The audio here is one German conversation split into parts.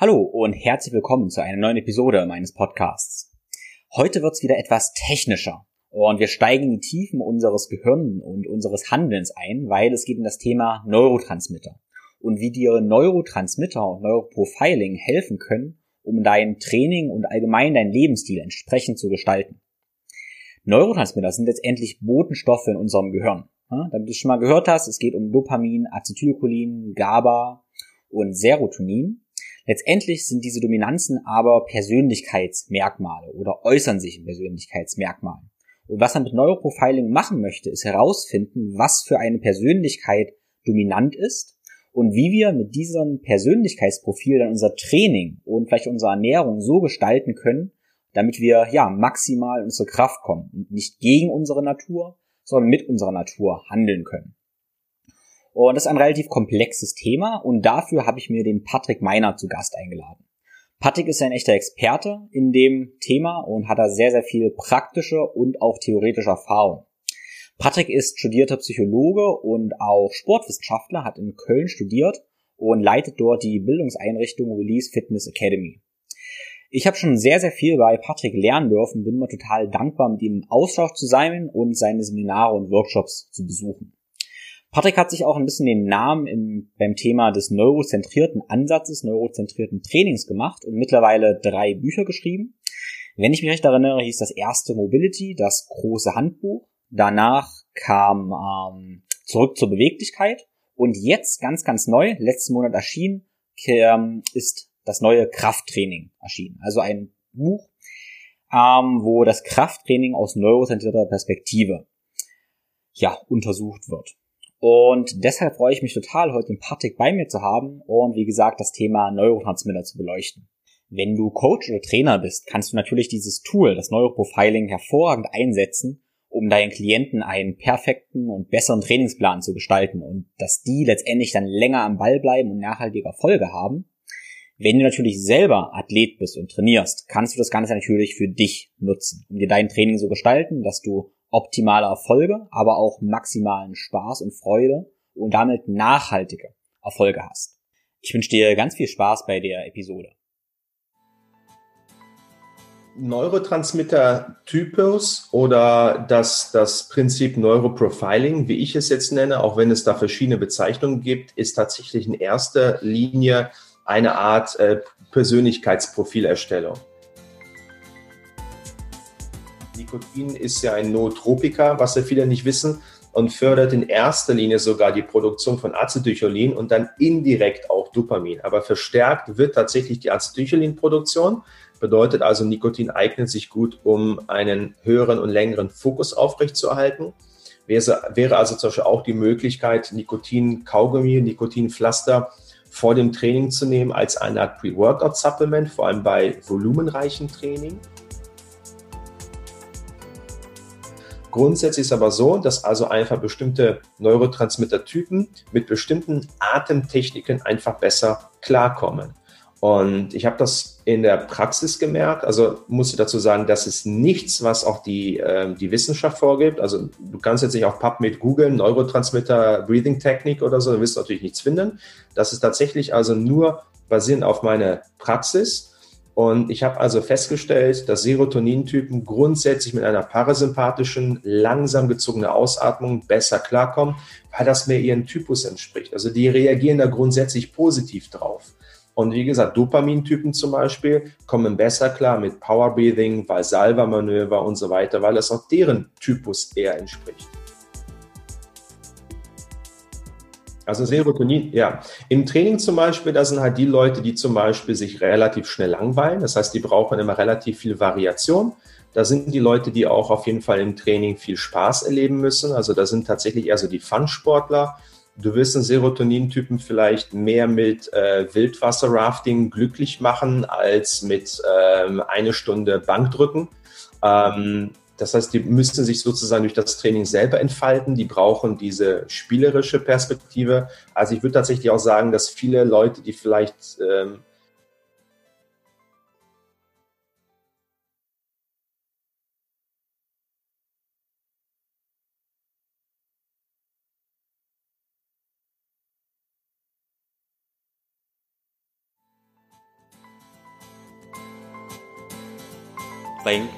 Hallo und herzlich willkommen zu einer neuen Episode meines Podcasts. Heute wird's wieder etwas technischer und wir steigen in die Tiefen unseres Gehirns und unseres Handelns ein, weil es geht um das Thema Neurotransmitter und wie dir Neurotransmitter und Neuroprofiling helfen können, um dein Training und allgemein dein Lebensstil entsprechend zu gestalten. Neurotransmitter sind letztendlich Botenstoffe in unserem Gehirn. damit du es schon mal gehört hast, es geht um Dopamin, Acetylcholin, GABA und Serotonin Letztendlich sind diese Dominanzen aber Persönlichkeitsmerkmale oder äußern sich in Persönlichkeitsmerkmalen. Und was man mit Neuroprofiling machen möchte, ist herausfinden, was für eine Persönlichkeit dominant ist und wie wir mit diesem Persönlichkeitsprofil dann unser Training und vielleicht unsere Ernährung so gestalten können, damit wir ja maximal in unsere Kraft kommen und nicht gegen unsere Natur, sondern mit unserer Natur handeln können. Und das ist ein relativ komplexes Thema und dafür habe ich mir den Patrick Meiner zu Gast eingeladen. Patrick ist ein echter Experte in dem Thema und hat da sehr, sehr viel praktische und auch theoretische Erfahrung. Patrick ist studierter Psychologe und auch Sportwissenschaftler, hat in Köln studiert und leitet dort die Bildungseinrichtung Release Fitness Academy. Ich habe schon sehr, sehr viel bei Patrick lernen dürfen, bin immer total dankbar, mit ihm im Austausch zu sein und seine Seminare und Workshops zu besuchen. Patrick hat sich auch ein bisschen den Namen im, beim Thema des neurozentrierten Ansatzes, neurozentrierten Trainings gemacht und mittlerweile drei Bücher geschrieben. Wenn ich mich recht erinnere, hieß das erste Mobility, das große Handbuch. Danach kam ähm, Zurück zur Beweglichkeit. Und jetzt ganz, ganz neu, letzten Monat erschienen, ähm, ist das neue Krafttraining erschienen. Also ein Buch, ähm, wo das Krafttraining aus neurozentrierter Perspektive ja untersucht wird. Und deshalb freue ich mich total, heute den Patrick bei mir zu haben und wie gesagt, das Thema Neurotransmitter zu beleuchten. Wenn du Coach oder Trainer bist, kannst du natürlich dieses Tool, das Neuroprofiling, hervorragend einsetzen, um deinen Klienten einen perfekten und besseren Trainingsplan zu gestalten und dass die letztendlich dann länger am Ball bleiben und nachhaltige Erfolge haben. Wenn du natürlich selber Athlet bist und trainierst, kannst du das Ganze natürlich für dich nutzen, um dir dein Training so gestalten, dass du optimale Erfolge, aber auch maximalen Spaß und Freude und damit nachhaltige Erfolge hast. Ich wünsche dir ganz viel Spaß bei der Episode. Neurotransmitter-Typus oder das, das Prinzip Neuroprofiling, wie ich es jetzt nenne, auch wenn es da verschiedene Bezeichnungen gibt, ist tatsächlich in erster Linie eine Art äh, Persönlichkeitsprofilerstellung. Nikotin ist ja ein Nootropika, was ja viele nicht wissen, und fördert in erster Linie sogar die Produktion von Acetylcholin und dann indirekt auch Dopamin. Aber verstärkt wird tatsächlich die Acetylcholinproduktion. Bedeutet also, Nikotin eignet sich gut, um einen höheren und längeren Fokus aufrechtzuerhalten. Wäre, also zum Beispiel auch die Möglichkeit, Nikotin-Kaugummi, Nikotin-Pflaster vor dem Training zu nehmen als eine Art Pre-Workout-Supplement, vor allem bei volumenreichen Training. Grundsätzlich ist aber so, dass also einfach bestimmte Neurotransmittertypen mit bestimmten Atemtechniken einfach besser klarkommen. Und ich habe das in der Praxis gemerkt. Also muss ich dazu sagen, das ist nichts, was auch die, äh, die Wissenschaft vorgibt. Also du kannst jetzt nicht auf PubMed googeln, Neurotransmitter Breathing Technik oder so, du wirst natürlich nichts finden. Das ist tatsächlich also nur basierend auf meiner Praxis und ich habe also festgestellt, dass Serotonintypen grundsätzlich mit einer parasympathischen, langsam gezogenen Ausatmung besser klarkommen, weil das mehr ihren Typus entspricht. Also die reagieren da grundsätzlich positiv drauf. Und wie gesagt, Dopamintypen zum Beispiel kommen besser klar mit Power Breathing, Valsalva-Manöver und so weiter, weil das auch deren Typus eher entspricht. Also Serotonin, ja. Im Training zum Beispiel, da sind halt die Leute, die zum Beispiel sich relativ schnell langweilen. Das heißt, die brauchen immer relativ viel Variation. Da sind die Leute, die auch auf jeden Fall im Training viel Spaß erleben müssen. Also da sind tatsächlich eher so die Fun-Sportler. Du wirst einen Serotonin-Typen vielleicht mehr mit äh, Wildwasser-Rafting glücklich machen als mit ähm, eine Stunde Bankdrücken. Ähm, das heißt, die müssen sich sozusagen durch das Training selber entfalten. Die brauchen diese spielerische Perspektive. Also ich würde tatsächlich auch sagen, dass viele Leute, die vielleicht ähm, Link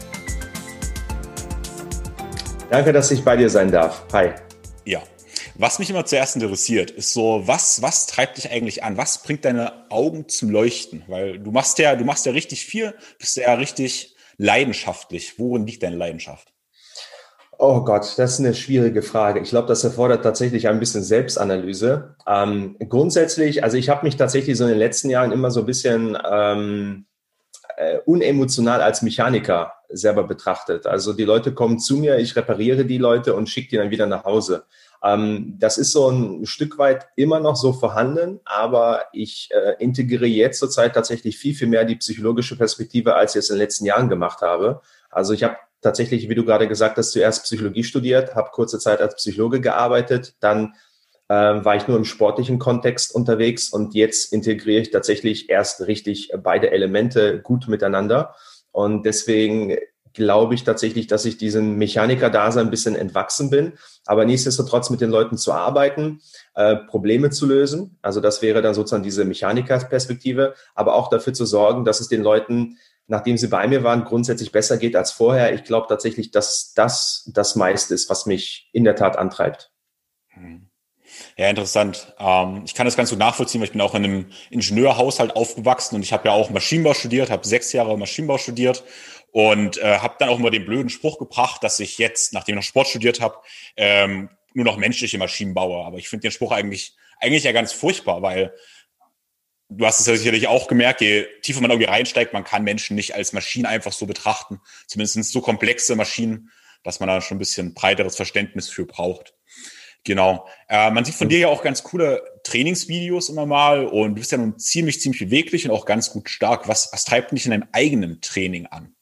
Danke, dass ich bei dir sein darf. Hi. Ja. Was mich immer zuerst interessiert, ist so, was, was treibt dich eigentlich an? Was bringt deine Augen zum Leuchten? Weil du machst ja, du machst ja richtig viel, bist ja richtig leidenschaftlich. Worin liegt deine Leidenschaft? Oh Gott, das ist eine schwierige Frage. Ich glaube, das erfordert tatsächlich ein bisschen Selbstanalyse. Ähm, grundsätzlich, also ich habe mich tatsächlich so in den letzten Jahren immer so ein bisschen ähm, äh, unemotional als Mechaniker selber betrachtet. Also die Leute kommen zu mir, ich repariere die Leute und schicke die dann wieder nach Hause. Ähm, das ist so ein Stück weit immer noch so vorhanden, aber ich äh, integriere jetzt zurzeit tatsächlich viel, viel mehr die psychologische Perspektive, als ich es in den letzten Jahren gemacht habe. Also ich habe tatsächlich, wie du gerade gesagt hast, zuerst Psychologie studiert, habe kurze Zeit als Psychologe gearbeitet, dann äh, war ich nur im sportlichen Kontext unterwegs und jetzt integriere ich tatsächlich erst richtig beide Elemente gut miteinander. Und deswegen glaube ich tatsächlich, dass ich diesen Mechaniker-Dasein ein bisschen entwachsen bin, aber nichtsdestotrotz mit den Leuten zu arbeiten, äh, Probleme zu lösen. Also das wäre dann sozusagen diese Mechaniker-Perspektive, aber auch dafür zu sorgen, dass es den Leuten nachdem sie bei mir waren, grundsätzlich besser geht als vorher. Ich glaube tatsächlich, dass das das meiste ist, was mich in der Tat antreibt. Hm. Ja, interessant. Ähm, ich kann das ganz gut nachvollziehen, weil ich bin auch in einem Ingenieurhaushalt aufgewachsen und ich habe ja auch Maschinenbau studiert, habe sechs Jahre Maschinenbau studiert und äh, habe dann auch immer den blöden Spruch gebracht, dass ich jetzt, nachdem ich noch Sport studiert habe, ähm, nur noch menschliche Maschinen baue. Aber ich finde den Spruch eigentlich eigentlich ja ganz furchtbar, weil du hast es ja sicherlich auch gemerkt, je tiefer man irgendwie reinsteigt, man kann Menschen nicht als Maschinen einfach so betrachten. Zumindest so komplexe Maschinen, dass man da schon ein bisschen breiteres Verständnis für braucht. Genau. Äh, man sieht von dir ja auch ganz coole Trainingsvideos immer mal und du bist ja nun ziemlich, ziemlich beweglich und auch ganz gut stark. Was, was treibt dich in deinem eigenen Training an?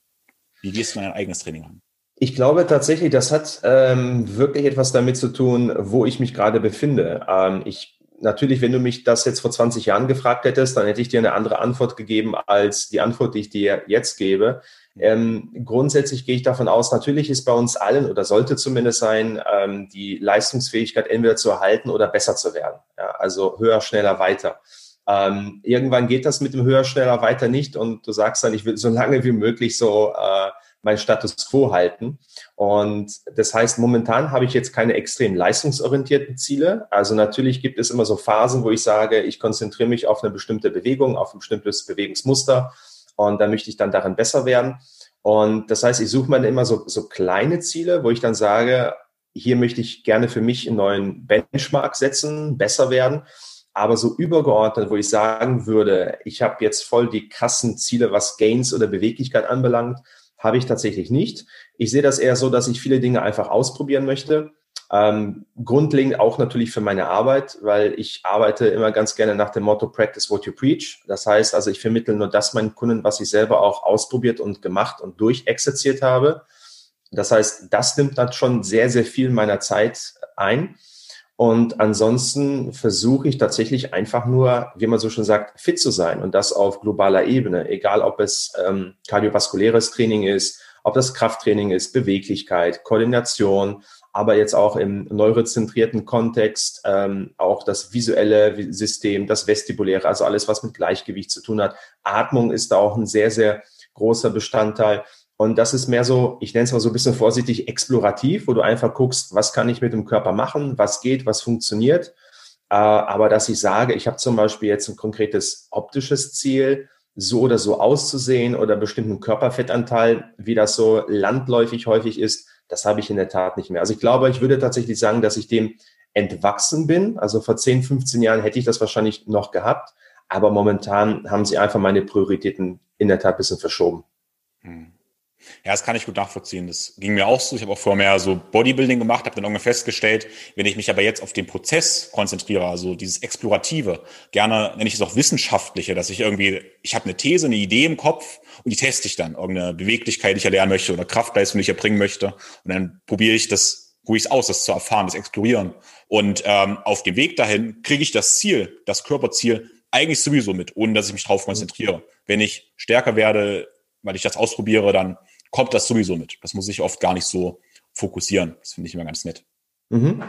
Wie gehst du in dein eigenes Training an? Ich glaube tatsächlich, das hat ähm, wirklich etwas damit zu tun, wo ich mich gerade befinde. Ähm, ich natürlich, wenn du mich das jetzt vor 20 Jahren gefragt hättest, dann hätte ich dir eine andere Antwort gegeben als die Antwort, die ich dir jetzt gebe. Ähm, grundsätzlich gehe ich davon aus, natürlich ist bei uns allen oder sollte zumindest sein, ähm, die Leistungsfähigkeit entweder zu erhalten oder besser zu werden. Ja, also höher, schneller, weiter. Ähm, irgendwann geht das mit dem höher, schneller, weiter nicht und du sagst dann, ich will so lange wie möglich so äh, mein Status quo halten. Und das heißt, momentan habe ich jetzt keine extrem leistungsorientierten Ziele. Also natürlich gibt es immer so Phasen, wo ich sage, ich konzentriere mich auf eine bestimmte Bewegung, auf ein bestimmtes Bewegungsmuster und da möchte ich dann darin besser werden. Und das heißt, ich suche mir immer so, so kleine Ziele, wo ich dann sage, hier möchte ich gerne für mich einen neuen Benchmark setzen, besser werden. Aber so übergeordnet, wo ich sagen würde, ich habe jetzt voll die krassen Ziele, was Gains oder Beweglichkeit anbelangt, habe ich tatsächlich nicht. Ich sehe das eher so, dass ich viele Dinge einfach ausprobieren möchte. Ähm, grundlegend auch natürlich für meine Arbeit, weil ich arbeite immer ganz gerne nach dem Motto Practice what you preach. Das heißt also, ich vermittle nur das meinen Kunden, was ich selber auch ausprobiert und gemacht und durchexerziert habe. Das heißt, das nimmt dann schon sehr, sehr viel meiner Zeit ein. Und ansonsten versuche ich tatsächlich einfach nur, wie man so schon sagt, fit zu sein und das auf globaler Ebene, egal ob es ähm, kardiovaskuläres Training ist, ob das Krafttraining ist, Beweglichkeit, Koordination, aber jetzt auch im neurozentrierten Kontext ähm, auch das visuelle System, das vestibuläre, also alles, was mit Gleichgewicht zu tun hat. Atmung ist da auch ein sehr, sehr großer Bestandteil. Und das ist mehr so, ich nenne es mal so ein bisschen vorsichtig explorativ, wo du einfach guckst, was kann ich mit dem Körper machen, was geht, was funktioniert. Äh, aber dass ich sage, ich habe zum Beispiel jetzt ein konkretes optisches Ziel, so oder so auszusehen oder bestimmten Körperfettanteil, wie das so landläufig häufig ist, das habe ich in der Tat nicht mehr. Also ich glaube, ich würde tatsächlich sagen, dass ich dem entwachsen bin. Also vor 10, 15 Jahren hätte ich das wahrscheinlich noch gehabt, aber momentan haben sie einfach meine Prioritäten in der Tat ein bisschen verschoben. Hm. Ja, das kann ich gut nachvollziehen. Das ging mir auch so. Ich habe auch vorher mehr so Bodybuilding gemacht, habe dann irgendwann festgestellt, wenn ich mich aber jetzt auf den Prozess konzentriere, also dieses Explorative, gerne nenne ich es auch wissenschaftliche, dass ich irgendwie, ich habe eine These, eine Idee im Kopf und die teste ich dann, irgendeine Beweglichkeit, die ich erlernen möchte oder Kraftleistung, die ich erbringen möchte. Und dann probiere ich das, es aus, das zu erfahren, das Explorieren. Und ähm, auf dem Weg dahin kriege ich das Ziel, das Körperziel, eigentlich sowieso mit, ohne dass ich mich drauf konzentriere. Wenn ich stärker werde, weil ich das ausprobiere, dann kommt das sowieso mit. Das muss ich oft gar nicht so fokussieren. Das finde ich immer ganz nett. Mhm.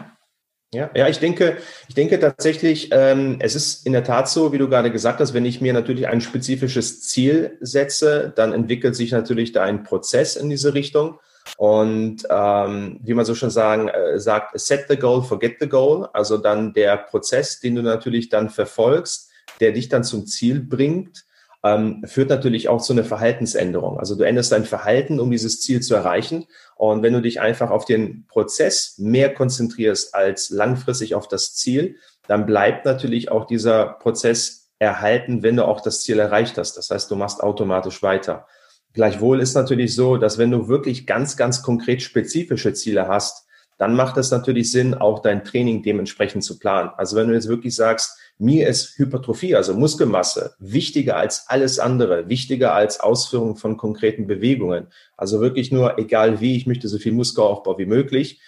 Ja, ja, ich denke, ich denke tatsächlich, ähm, es ist in der Tat so, wie du gerade gesagt hast, wenn ich mir natürlich ein spezifisches Ziel setze, dann entwickelt sich natürlich da ein Prozess in diese Richtung. Und ähm, wie man so schon sagen, äh, sagt, set the goal, forget the goal. Also dann der Prozess, den du natürlich dann verfolgst, der dich dann zum Ziel bringt, ähm, führt natürlich auch zu einer Verhaltensänderung. Also du änderst dein Verhalten, um dieses Ziel zu erreichen. Und wenn du dich einfach auf den Prozess mehr konzentrierst als langfristig auf das Ziel, dann bleibt natürlich auch dieser Prozess erhalten, wenn du auch das Ziel erreicht hast. Das heißt, du machst automatisch weiter. Gleichwohl ist natürlich so, dass wenn du wirklich ganz, ganz konkret spezifische Ziele hast, dann macht es natürlich Sinn, auch dein Training dementsprechend zu planen. Also wenn du jetzt wirklich sagst, mir ist Hypertrophie, also Muskelmasse, wichtiger als alles andere, wichtiger als Ausführung von konkreten Bewegungen. Also wirklich nur, egal wie, ich möchte so viel Muskelaufbau wie möglich.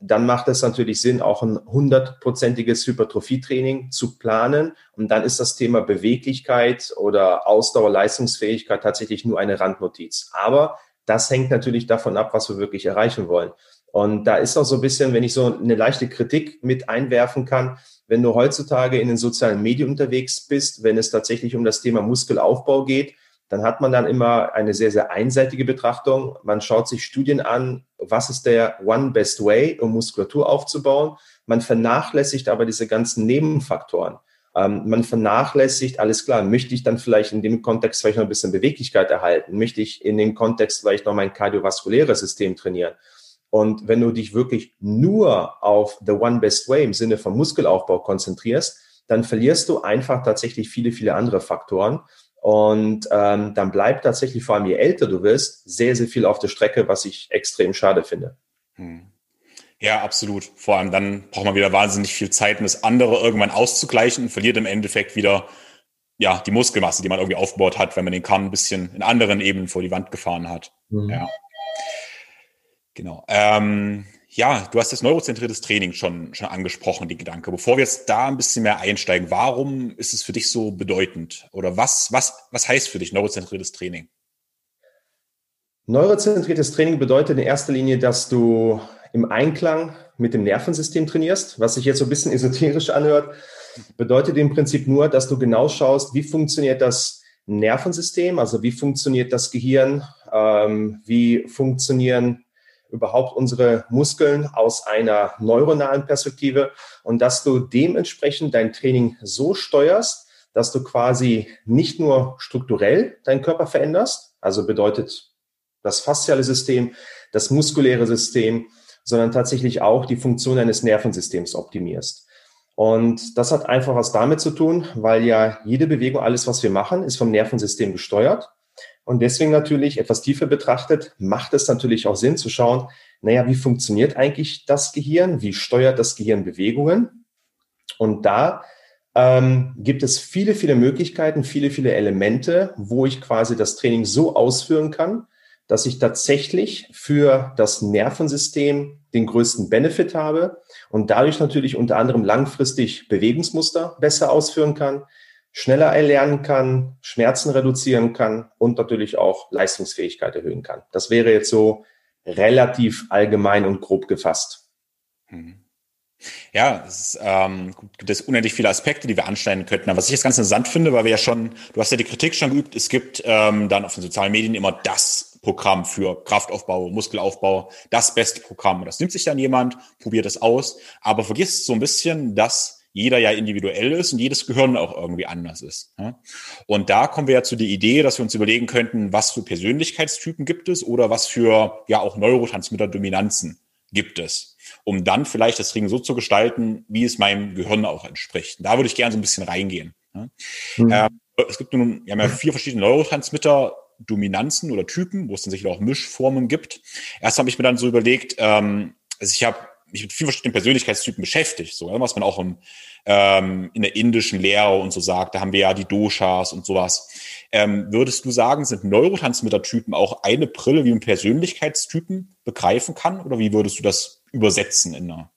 Dann macht es natürlich Sinn, auch ein hundertprozentiges Hypertrophietraining zu planen. Und dann ist das Thema Beweglichkeit oder Ausdauer, Leistungsfähigkeit tatsächlich nur eine Randnotiz. Aber das hängt natürlich davon ab, was wir wirklich erreichen wollen. Und da ist auch so ein bisschen, wenn ich so eine leichte Kritik mit einwerfen kann, wenn du heutzutage in den sozialen Medien unterwegs bist, wenn es tatsächlich um das Thema Muskelaufbau geht, dann hat man dann immer eine sehr, sehr einseitige Betrachtung. Man schaut sich Studien an, was ist der One Best Way, um Muskulatur aufzubauen. Man vernachlässigt aber diese ganzen Nebenfaktoren. Ähm, man vernachlässigt, alles klar, möchte ich dann vielleicht in dem Kontext vielleicht noch ein bisschen Beweglichkeit erhalten? Möchte ich in dem Kontext vielleicht noch mein kardiovaskuläres System trainieren? Und wenn du dich wirklich nur auf the one best way im Sinne von Muskelaufbau konzentrierst, dann verlierst du einfach tatsächlich viele, viele andere Faktoren. Und ähm, dann bleibt tatsächlich, vor allem je älter du wirst, sehr, sehr viel auf der Strecke, was ich extrem schade finde. Hm. Ja, absolut. Vor allem dann braucht man wieder wahnsinnig viel Zeit, um das andere irgendwann auszugleichen und verliert im Endeffekt wieder ja, die Muskelmasse, die man irgendwie aufgebaut hat, wenn man den Kamm ein bisschen in anderen Ebenen vor die Wand gefahren hat. Mhm. Ja. Genau. Ähm, ja, du hast das neurozentriertes Training schon, schon angesprochen, die Gedanke. Bevor wir jetzt da ein bisschen mehr einsteigen, warum ist es für dich so bedeutend? Oder was, was, was heißt für dich neurozentriertes Training? Neurozentriertes Training bedeutet in erster Linie, dass du im Einklang mit dem Nervensystem trainierst. Was sich jetzt so ein bisschen esoterisch anhört, bedeutet im Prinzip nur, dass du genau schaust, wie funktioniert das Nervensystem, also wie funktioniert das Gehirn, ähm, wie funktionieren überhaupt unsere Muskeln aus einer neuronalen Perspektive und dass du dementsprechend dein Training so steuerst, dass du quasi nicht nur strukturell deinen Körper veränderst, also bedeutet das fasziale System, das muskuläre System, sondern tatsächlich auch die Funktion eines Nervensystems optimierst. Und das hat einfach was damit zu tun, weil ja jede Bewegung, alles, was wir machen, ist vom Nervensystem gesteuert. Und deswegen natürlich etwas tiefer betrachtet, macht es natürlich auch Sinn zu schauen, naja, wie funktioniert eigentlich das Gehirn? Wie steuert das Gehirn Bewegungen? Und da ähm, gibt es viele, viele Möglichkeiten, viele, viele Elemente, wo ich quasi das Training so ausführen kann, dass ich tatsächlich für das Nervensystem den größten Benefit habe und dadurch natürlich unter anderem langfristig Bewegungsmuster besser ausführen kann, schneller erlernen kann, Schmerzen reduzieren kann und natürlich auch Leistungsfähigkeit erhöhen kann. Das wäre jetzt so relativ allgemein und grob gefasst. Mhm. Ja, es ist, ähm, gibt es unendlich viele Aspekte, die wir anschneiden könnten. Aber was ich jetzt ganz interessant finde, weil wir ja schon, du hast ja die Kritik schon geübt, es gibt ähm, dann auf den sozialen Medien immer das Programm für Kraftaufbau, Muskelaufbau, das beste Programm. Und das nimmt sich dann jemand, probiert es aus, aber vergisst so ein bisschen, dass jeder ja individuell ist und jedes Gehirn auch irgendwie anders ist. Und da kommen wir ja zu der Idee, dass wir uns überlegen könnten, was für Persönlichkeitstypen gibt es oder was für ja auch Neurotransmitter-Dominanzen gibt es, um dann vielleicht das Training so zu gestalten, wie es meinem Gehirn auch entspricht. Da würde ich gerne so ein bisschen reingehen. Mhm. Ähm, es gibt nun, wir haben ja vier verschiedene Neurotransmitter, Dominanzen oder Typen, wo es dann sicher auch Mischformen gibt. Erst habe ich mir dann so überlegt, ähm, also ich habe mich mit vielen verschiedenen Persönlichkeitstypen beschäftigt, so was man auch im, ähm, in der indischen Lehre und so sagt. Da haben wir ja die Doshas und sowas. Ähm, würdest du sagen, sind Neurotransmittertypen auch eine Brille, wie man Persönlichkeitstypen begreifen kann? Oder wie würdest du das übersetzen in einer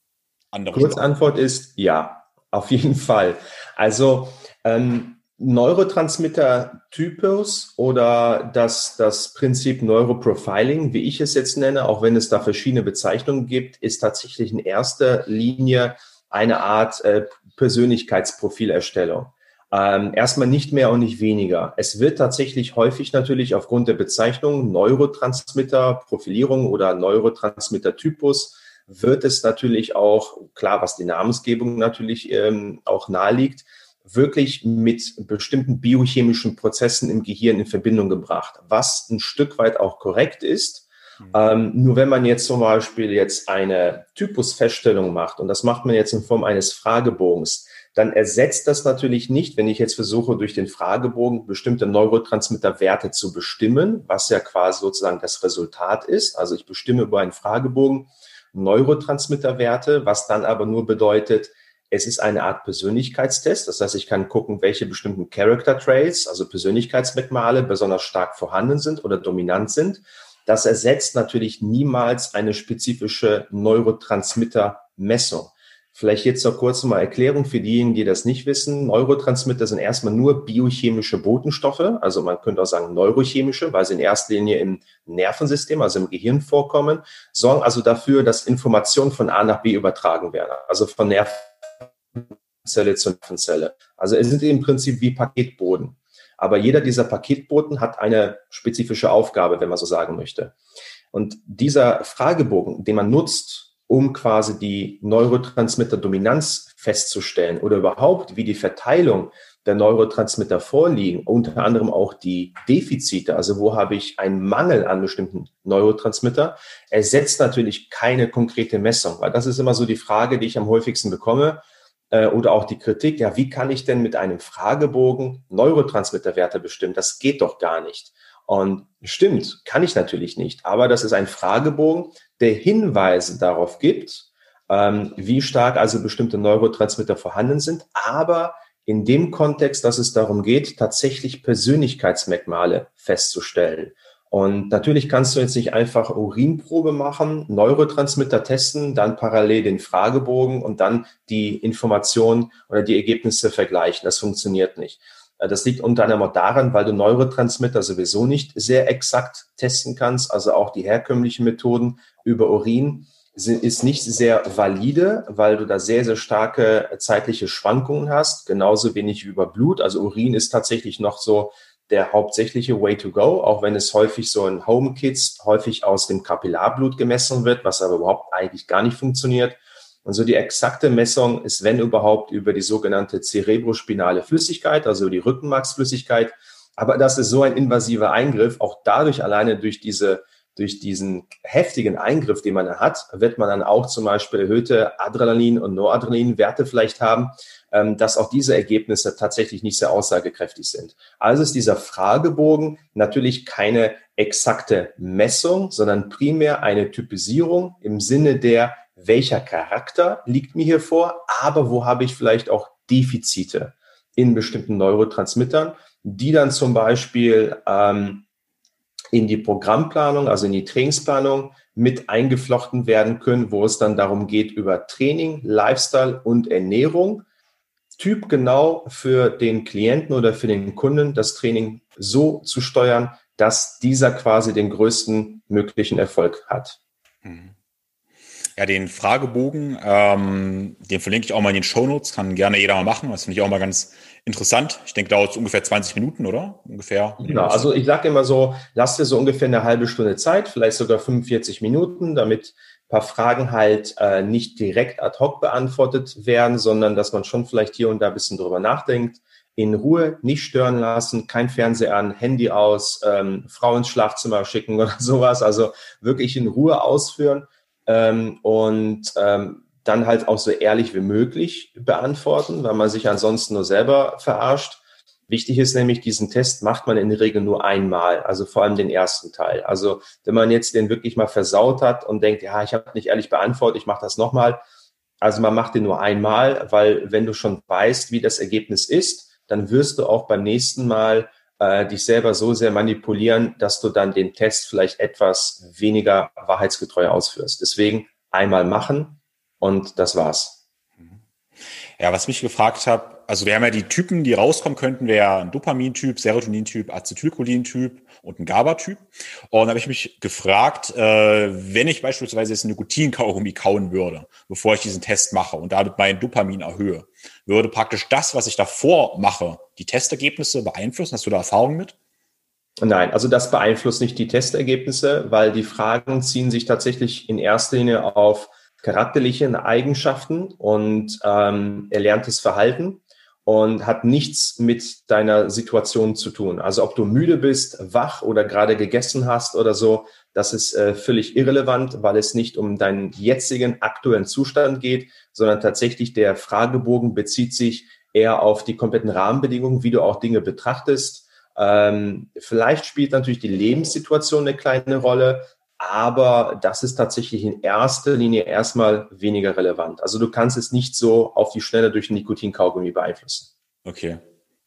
anderen Kurzantwort ist ja, auf jeden Fall. Also ähm, Neurotransmitter-Typus oder das, das Prinzip Neuroprofiling, wie ich es jetzt nenne, auch wenn es da verschiedene Bezeichnungen gibt, ist tatsächlich in erster Linie eine Art äh, Persönlichkeitsprofilerstellung. Ähm, erstmal nicht mehr und nicht weniger. Es wird tatsächlich häufig natürlich aufgrund der Bezeichnung Neurotransmitter, Profilierung oder Neurotransmitter-Typus wird es natürlich auch, klar, was die Namensgebung natürlich ähm, auch naheliegt, wirklich mit bestimmten biochemischen Prozessen im Gehirn in Verbindung gebracht, was ein Stück weit auch korrekt ist. Mhm. Ähm, nur wenn man jetzt zum Beispiel jetzt eine Typusfeststellung macht, und das macht man jetzt in Form eines Fragebogens, dann ersetzt das natürlich nicht, wenn ich jetzt versuche, durch den Fragebogen bestimmte Neurotransmitterwerte zu bestimmen, was ja quasi sozusagen das Resultat ist. Also ich bestimme über einen Fragebogen Neurotransmitterwerte, was dann aber nur bedeutet, es ist eine Art Persönlichkeitstest. Das heißt, ich kann gucken, welche bestimmten Character Traits, also Persönlichkeitsmerkmale, besonders stark vorhanden sind oder dominant sind. Das ersetzt natürlich niemals eine spezifische Neurotransmitter-Messung. Vielleicht jetzt noch kurz mal Erklärung für diejenigen, die das nicht wissen. Neurotransmitter sind erstmal nur biochemische Botenstoffe, also man könnte auch sagen neurochemische, weil sie in erster Linie im Nervensystem, also im Gehirn vorkommen, sorgen also dafür, dass Informationen von A nach B übertragen werden, also von Nerven Zelle zur Nervenzelle. Also es sind im Prinzip wie Paketboden. Aber jeder dieser Paketboten hat eine spezifische Aufgabe, wenn man so sagen möchte. Und dieser Fragebogen, den man nutzt, um quasi die Neurotransmitter-Dominanz festzustellen oder überhaupt, wie die Verteilung der Neurotransmitter vorliegen, unter anderem auch die Defizite, also wo habe ich einen Mangel an bestimmten Neurotransmitter, ersetzt natürlich keine konkrete Messung, weil das ist immer so die Frage, die ich am häufigsten bekomme äh, oder auch die Kritik, ja, wie kann ich denn mit einem Fragebogen Neurotransmitterwerte bestimmen? Das geht doch gar nicht. Und stimmt, kann ich natürlich nicht, aber das ist ein Fragebogen, der Hinweise darauf gibt, ähm, wie stark also bestimmte Neurotransmitter vorhanden sind, aber in dem Kontext, dass es darum geht, tatsächlich Persönlichkeitsmerkmale festzustellen. Und natürlich kannst du jetzt nicht einfach Urinprobe machen, Neurotransmitter testen, dann parallel den Fragebogen und dann die Informationen oder die Ergebnisse vergleichen. Das funktioniert nicht. Äh, das liegt unter anderem auch daran, weil du Neurotransmitter sowieso nicht sehr exakt testen kannst. Also auch die herkömmlichen Methoden über Urin ist nicht sehr valide, weil du da sehr, sehr starke zeitliche Schwankungen hast. Genauso wenig wie über Blut. Also Urin ist tatsächlich noch so der hauptsächliche Way to go, auch wenn es häufig so in Home Kits häufig aus dem Kapillarblut gemessen wird, was aber überhaupt eigentlich gar nicht funktioniert. Und so die exakte Messung ist, wenn überhaupt, über die sogenannte cerebrospinale Flüssigkeit, also die Rückenmarksflüssigkeit. Aber das ist so ein invasiver Eingriff, auch dadurch alleine durch diese durch diesen heftigen Eingriff, den man hat, wird man dann auch zum Beispiel erhöhte Adrenalin- und Noradrenalin-Werte vielleicht haben, dass auch diese Ergebnisse tatsächlich nicht sehr aussagekräftig sind. Also ist dieser Fragebogen natürlich keine exakte Messung, sondern primär eine Typisierung im Sinne der, welcher Charakter liegt mir hier vor, aber wo habe ich vielleicht auch Defizite in bestimmten Neurotransmittern, die dann zum Beispiel ähm, in die Programmplanung, also in die Trainingsplanung mit eingeflochten werden können, wo es dann darum geht, über Training, Lifestyle und Ernährung typgenau für den Klienten oder für den Kunden das Training so zu steuern, dass dieser quasi den größten möglichen Erfolg hat. Mhm. Ja, den Fragebogen, ähm, den verlinke ich auch mal in den Show Notes, kann gerne jeder mal machen. Das finde ich auch mal ganz interessant. Ich denke, dauert es ungefähr 20 Minuten, oder? Ungefähr. Genau, also ich sage immer so, lass dir so ungefähr eine halbe Stunde Zeit, vielleicht sogar 45 Minuten, damit paar Fragen halt äh, nicht direkt ad hoc beantwortet werden, sondern dass man schon vielleicht hier und da ein bisschen drüber nachdenkt. In Ruhe, nicht stören lassen, kein Fernseher an, Handy aus, ähm, Frau ins Schlafzimmer schicken oder sowas. Also wirklich in Ruhe ausführen ähm, und ähm, dann halt auch so ehrlich wie möglich beantworten, weil man sich ansonsten nur selber verarscht. Wichtig ist nämlich, diesen Test macht man in der Regel nur einmal, also vor allem den ersten Teil. Also wenn man jetzt den wirklich mal versaut hat und denkt, ja, ich habe nicht ehrlich beantwortet, ich mache das nochmal. Also man macht den nur einmal, weil wenn du schon weißt, wie das Ergebnis ist, dann wirst du auch beim nächsten Mal äh, dich selber so sehr manipulieren, dass du dann den Test vielleicht etwas weniger wahrheitsgetreu ausführst. Deswegen einmal machen und das war's. Ja, was mich gefragt habe, also wir haben ja die Typen, die rauskommen könnten, wäre ein Dopamin-Typ, Serotonin-Typ, Acetylcholin-Typ und ein GABA-Typ. Und da habe ich mich gefragt, äh, wenn ich beispielsweise jetzt Nikotin-Kaugummi kauen würde, bevor ich diesen Test mache und damit mein Dopamin erhöhe, würde praktisch das, was ich davor mache, die Testergebnisse beeinflussen? Hast du da Erfahrung mit? Nein, also das beeinflusst nicht die Testergebnisse, weil die Fragen ziehen sich tatsächlich in erster Linie auf charakterliche Eigenschaften und ähm, erlerntes Verhalten und hat nichts mit deiner Situation zu tun. Also ob du müde bist, wach oder gerade gegessen hast oder so, das ist äh, völlig irrelevant, weil es nicht um deinen jetzigen aktuellen Zustand geht, sondern tatsächlich der Fragebogen bezieht sich eher auf die kompletten Rahmenbedingungen, wie du auch Dinge betrachtest. Ähm, vielleicht spielt natürlich die Lebenssituation eine kleine Rolle, aber das ist tatsächlich in erster Linie erstmal weniger relevant. Also du kannst es nicht so auf die Schnelle durch Nikotinkaugummi beeinflussen. Okay.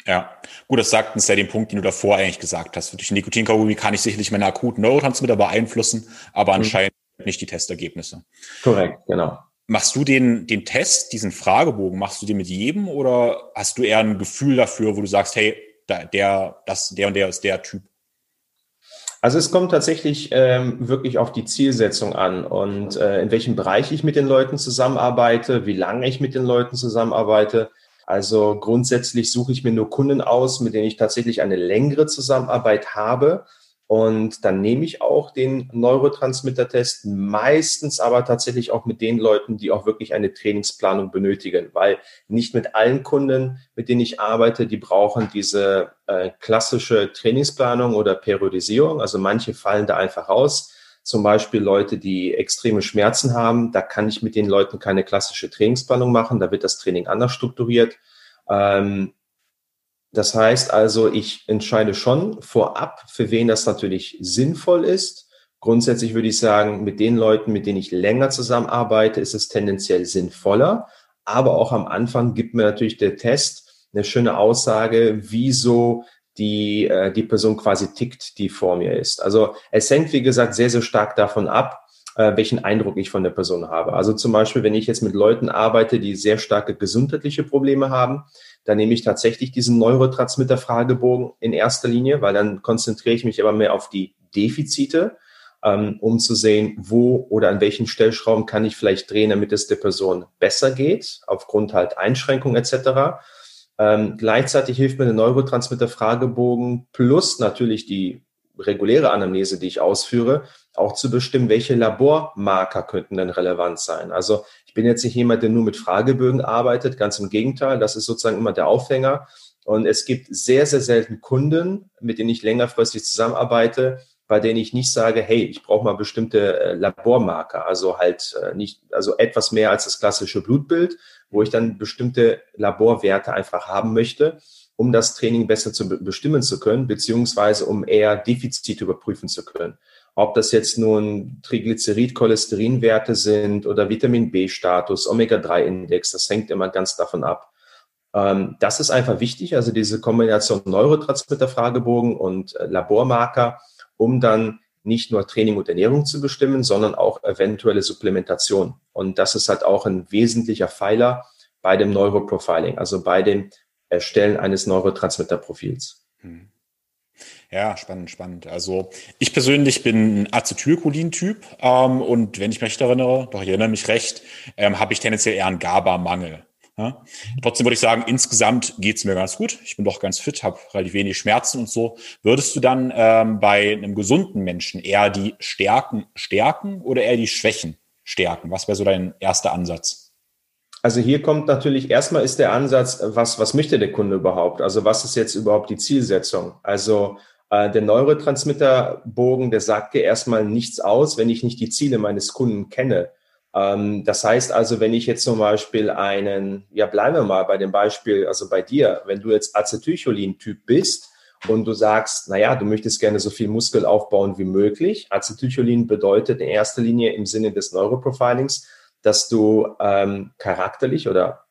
Ja, gut, das sagt uns ja den Punkt, den du davor eigentlich gesagt hast. Durch Nikotinkaugummi kann ich sicherlich meine akuten Neurotransmitter beeinflussen, aber mhm. anscheinend nicht die Testergebnisse. Korrekt, genau. Machst du den, den Test, diesen Fragebogen, machst du den mit jedem oder hast du eher ein Gefühl dafür, wo du sagst, hey, der, das, der und der ist der Typ? Also es kommt tatsächlich ähm, wirklich auf die Zielsetzung an und äh, in welchem Bereich ich mit den Leuten zusammenarbeite, wie lange ich mit den Leuten zusammenarbeite. Also grundsätzlich suche ich mir nur Kunden aus, mit denen ich tatsächlich eine längere Zusammenarbeit habe. Und dann nehme ich auch den Neurotransmitter-Test, meistens aber tatsächlich auch mit den Leuten, die auch wirklich eine Trainingsplanung benötigen, weil nicht mit allen Kunden, mit denen ich arbeite, die brauchen diese äh, klassische Trainingsplanung oder Periodisierung. Also manche fallen da einfach raus. Zum Beispiel Leute, die extreme Schmerzen haben, da kann ich mit den Leuten keine klassische Trainingsplanung machen, da wird das Training anders strukturiert. Ähm, das heißt also, ich entscheide schon vorab, für wen das natürlich sinnvoll ist. Grundsätzlich würde ich sagen, mit den Leuten, mit denen ich länger zusammenarbeite, ist es tendenziell sinnvoller. Aber auch am Anfang gibt mir natürlich der Test eine schöne Aussage, wieso die, äh, die Person quasi tickt, die vor mir ist. Also es hängt, wie gesagt, sehr, sehr stark davon ab, äh, welchen Eindruck ich von der Person habe. Also zum Beispiel, wenn ich jetzt mit Leuten arbeite, die sehr starke gesundheitliche Probleme haben, dann nehme ich tatsächlich diesen Neurotransmitter-Fragebogen in erster Linie, weil dann konzentriere ich mich aber mehr auf die Defizite, ähm, um zu sehen, wo oder an welchen Stellschrauben kann ich vielleicht drehen, damit es der Person besser geht, aufgrund halt Einschränkungen etc. Ähm, gleichzeitig hilft mir der Neurotransmitter-Fragebogen plus natürlich die reguläre Anamnese, die ich ausführe, auch zu bestimmen, welche Labormarker könnten denn relevant sein. Also ich bin jetzt nicht jemand, der nur mit Fragebögen arbeitet, ganz im Gegenteil, das ist sozusagen immer der Aufhänger. Und es gibt sehr, sehr selten Kunden, mit denen ich längerfristig zusammenarbeite, bei denen ich nicht sage, hey, ich brauche mal bestimmte äh, Labormarker, also halt äh, nicht, also etwas mehr als das klassische Blutbild, wo ich dann bestimmte Laborwerte einfach haben möchte, um das Training besser zu bestimmen zu können, beziehungsweise um eher Defizite überprüfen zu können. Ob das jetzt nun Triglycerid-Cholesterinwerte sind oder Vitamin B-Status, Omega-3-Index, das hängt immer ganz davon ab. Ähm, das ist einfach wichtig, also diese Kombination Neurotransmitter-Fragebogen und äh, Labormarker, um dann nicht nur Training und Ernährung zu bestimmen, sondern auch eventuelle Supplementation. Und das ist halt auch ein wesentlicher Pfeiler bei dem Neuroprofiling, also bei dem Erstellen eines Neurotransmitterprofils. Hm. Ja, spannend, spannend. Also ich persönlich bin ein Acetylcholin-Typ ähm, und wenn ich mich erinnere, doch ich erinnere mich recht, ähm, habe ich tendenziell eher einen GABA-Mangel. Ja? Trotzdem würde ich sagen, insgesamt geht's mir ganz gut. Ich bin doch ganz fit, habe relativ wenig Schmerzen und so. Würdest du dann ähm, bei einem gesunden Menschen eher die Stärken stärken oder eher die Schwächen stärken? Was wäre so dein erster Ansatz? Also hier kommt natürlich erstmal ist der Ansatz, was, was möchte der Kunde überhaupt? Also was ist jetzt überhaupt die Zielsetzung? Also der Neurotransmitterbogen, der sagt dir erstmal nichts aus, wenn ich nicht die Ziele meines Kunden kenne. Ähm, das heißt also, wenn ich jetzt zum Beispiel einen, ja, bleiben wir mal bei dem Beispiel, also bei dir, wenn du jetzt Acetylcholin-Typ bist, und du sagst, naja, du möchtest gerne so viel Muskel aufbauen wie möglich. Acetylcholin bedeutet in erster Linie im Sinne des Neuroprofilings, dass du ähm, charakterlich oder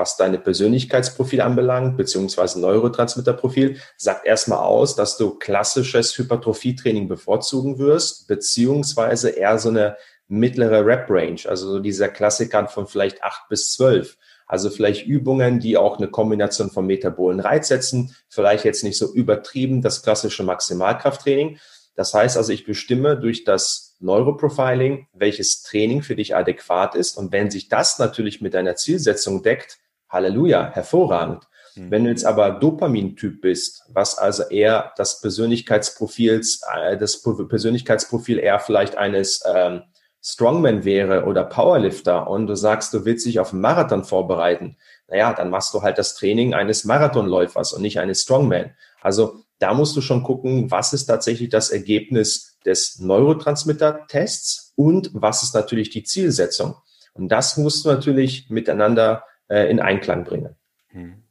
was deine Persönlichkeitsprofil anbelangt, beziehungsweise Neurotransmitterprofil, sagt erstmal aus, dass du klassisches Hypertrophietraining bevorzugen wirst, beziehungsweise eher so eine mittlere Rep-Range, also so dieser Klassiker von vielleicht acht bis zwölf. Also vielleicht Übungen, die auch eine Kombination von metabolen Reiz setzen, vielleicht jetzt nicht so übertrieben das klassische Maximalkrafttraining. Das heißt also, ich bestimme durch das Neuroprofiling, welches Training für dich adäquat ist. Und wenn sich das natürlich mit deiner Zielsetzung deckt, Halleluja, hervorragend. Mhm. Wenn du jetzt aber Dopamin-Typ bist, was also eher das Persönlichkeitsprofils, äh, das Persönlichkeitsprofil eher vielleicht eines ähm, Strongman wäre oder Powerlifter und du sagst, du willst dich auf einen Marathon vorbereiten, naja, dann machst du halt das Training eines Marathonläufers und nicht eines Strongman. Also da musst du schon gucken, was ist tatsächlich das Ergebnis des Neurotransmitter-Tests und was ist natürlich die Zielsetzung. Und das musst du natürlich miteinander äh, in Einklang bringen. Hm.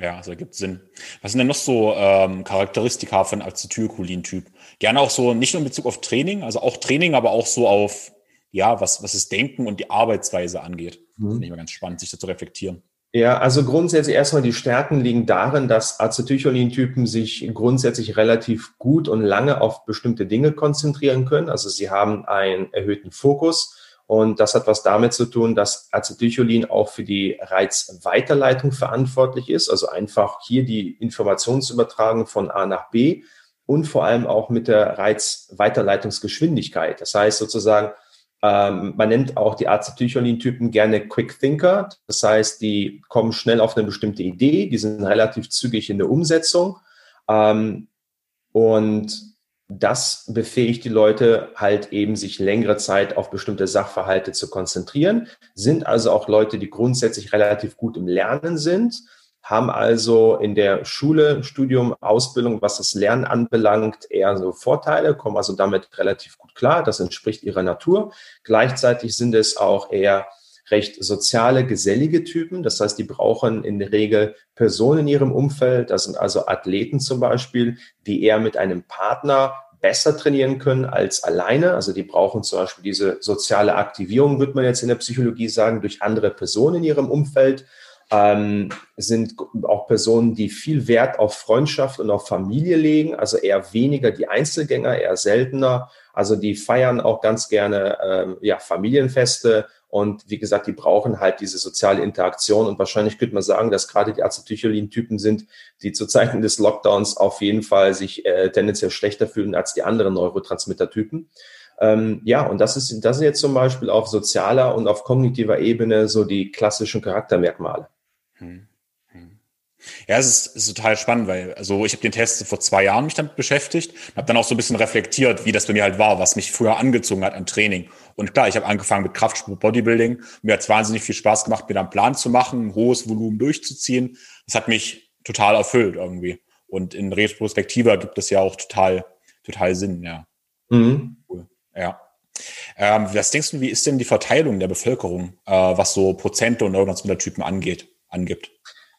Ja, also ergibt Sinn. Was sind denn noch so ähm, Charakteristika von Acetylcholin-Typ? Gerne auch so, nicht nur in Bezug auf Training, also auch Training, aber auch so auf, ja, was, was das Denken und die Arbeitsweise angeht. Mhm. Finde ich mal ganz spannend, sich da zu reflektieren. Ja, also grundsätzlich erstmal die Stärken liegen darin, dass Acetylcholin-Typen sich grundsätzlich relativ gut und lange auf bestimmte Dinge konzentrieren können. Also sie haben einen erhöhten Fokus und das hat was damit zu tun, dass Acetylcholin auch für die Reizweiterleitung verantwortlich ist. Also einfach hier die Informationsübertragung von A nach B und vor allem auch mit der Reizweiterleitungsgeschwindigkeit. Das heißt sozusagen, ähm, man nennt auch die Acetylcholin-Typen gerne Quick Thinker. Das heißt, die kommen schnell auf eine bestimmte Idee, die sind relativ zügig in der Umsetzung. Ähm, und das befähigt die Leute halt eben, sich längere Zeit auf bestimmte Sachverhalte zu konzentrieren, sind also auch Leute, die grundsätzlich relativ gut im Lernen sind, haben also in der Schule, Studium, Ausbildung, was das Lernen anbelangt, eher so Vorteile, kommen also damit relativ gut klar. Das entspricht ihrer Natur. Gleichzeitig sind es auch eher recht soziale, gesellige Typen. Das heißt, die brauchen in der Regel Personen in ihrem Umfeld. Das sind also Athleten zum Beispiel, die eher mit einem Partner besser trainieren können als alleine. Also die brauchen zum Beispiel diese soziale Aktivierung, würde man jetzt in der Psychologie sagen, durch andere Personen in ihrem Umfeld ähm, sind auch Personen, die viel Wert auf Freundschaft und auf Familie legen, also eher weniger die Einzelgänger, eher seltener. Also die feiern auch ganz gerne ähm, ja, Familienfeste und wie gesagt, die brauchen halt diese soziale Interaktion und wahrscheinlich könnte man sagen, dass gerade die Acetylcholin-Typen sind, die zu Zeiten des Lockdowns auf jeden Fall sich äh, tendenziell schlechter fühlen als die anderen Neurotransmitter-Typen. Ähm, ja, und das ist, das sind jetzt zum Beispiel auf sozialer und auf kognitiver Ebene so die klassischen Charaktermerkmale. Hm, hm. Ja, es ist, ist total spannend, weil also ich habe den Test vor zwei Jahren mich damit beschäftigt, habe dann auch so ein bisschen reflektiert, wie das bei mir halt war, was mich früher angezogen hat an Training. Und klar, ich habe angefangen mit Kraftsport, Bodybuilding. Mir hat es wahnsinnig viel Spaß gemacht, mir da einen Plan zu machen, ein hohes Volumen durchzuziehen. Das hat mich total erfüllt irgendwie. Und in Retrospektiva gibt es ja auch total, total Sinn, ja. Mhm. Cool. Ja. Ähm, was denkst du, wie ist denn die Verteilung der Bevölkerung, äh, was so Prozente und Neurotransmittertypen angeht? angibt.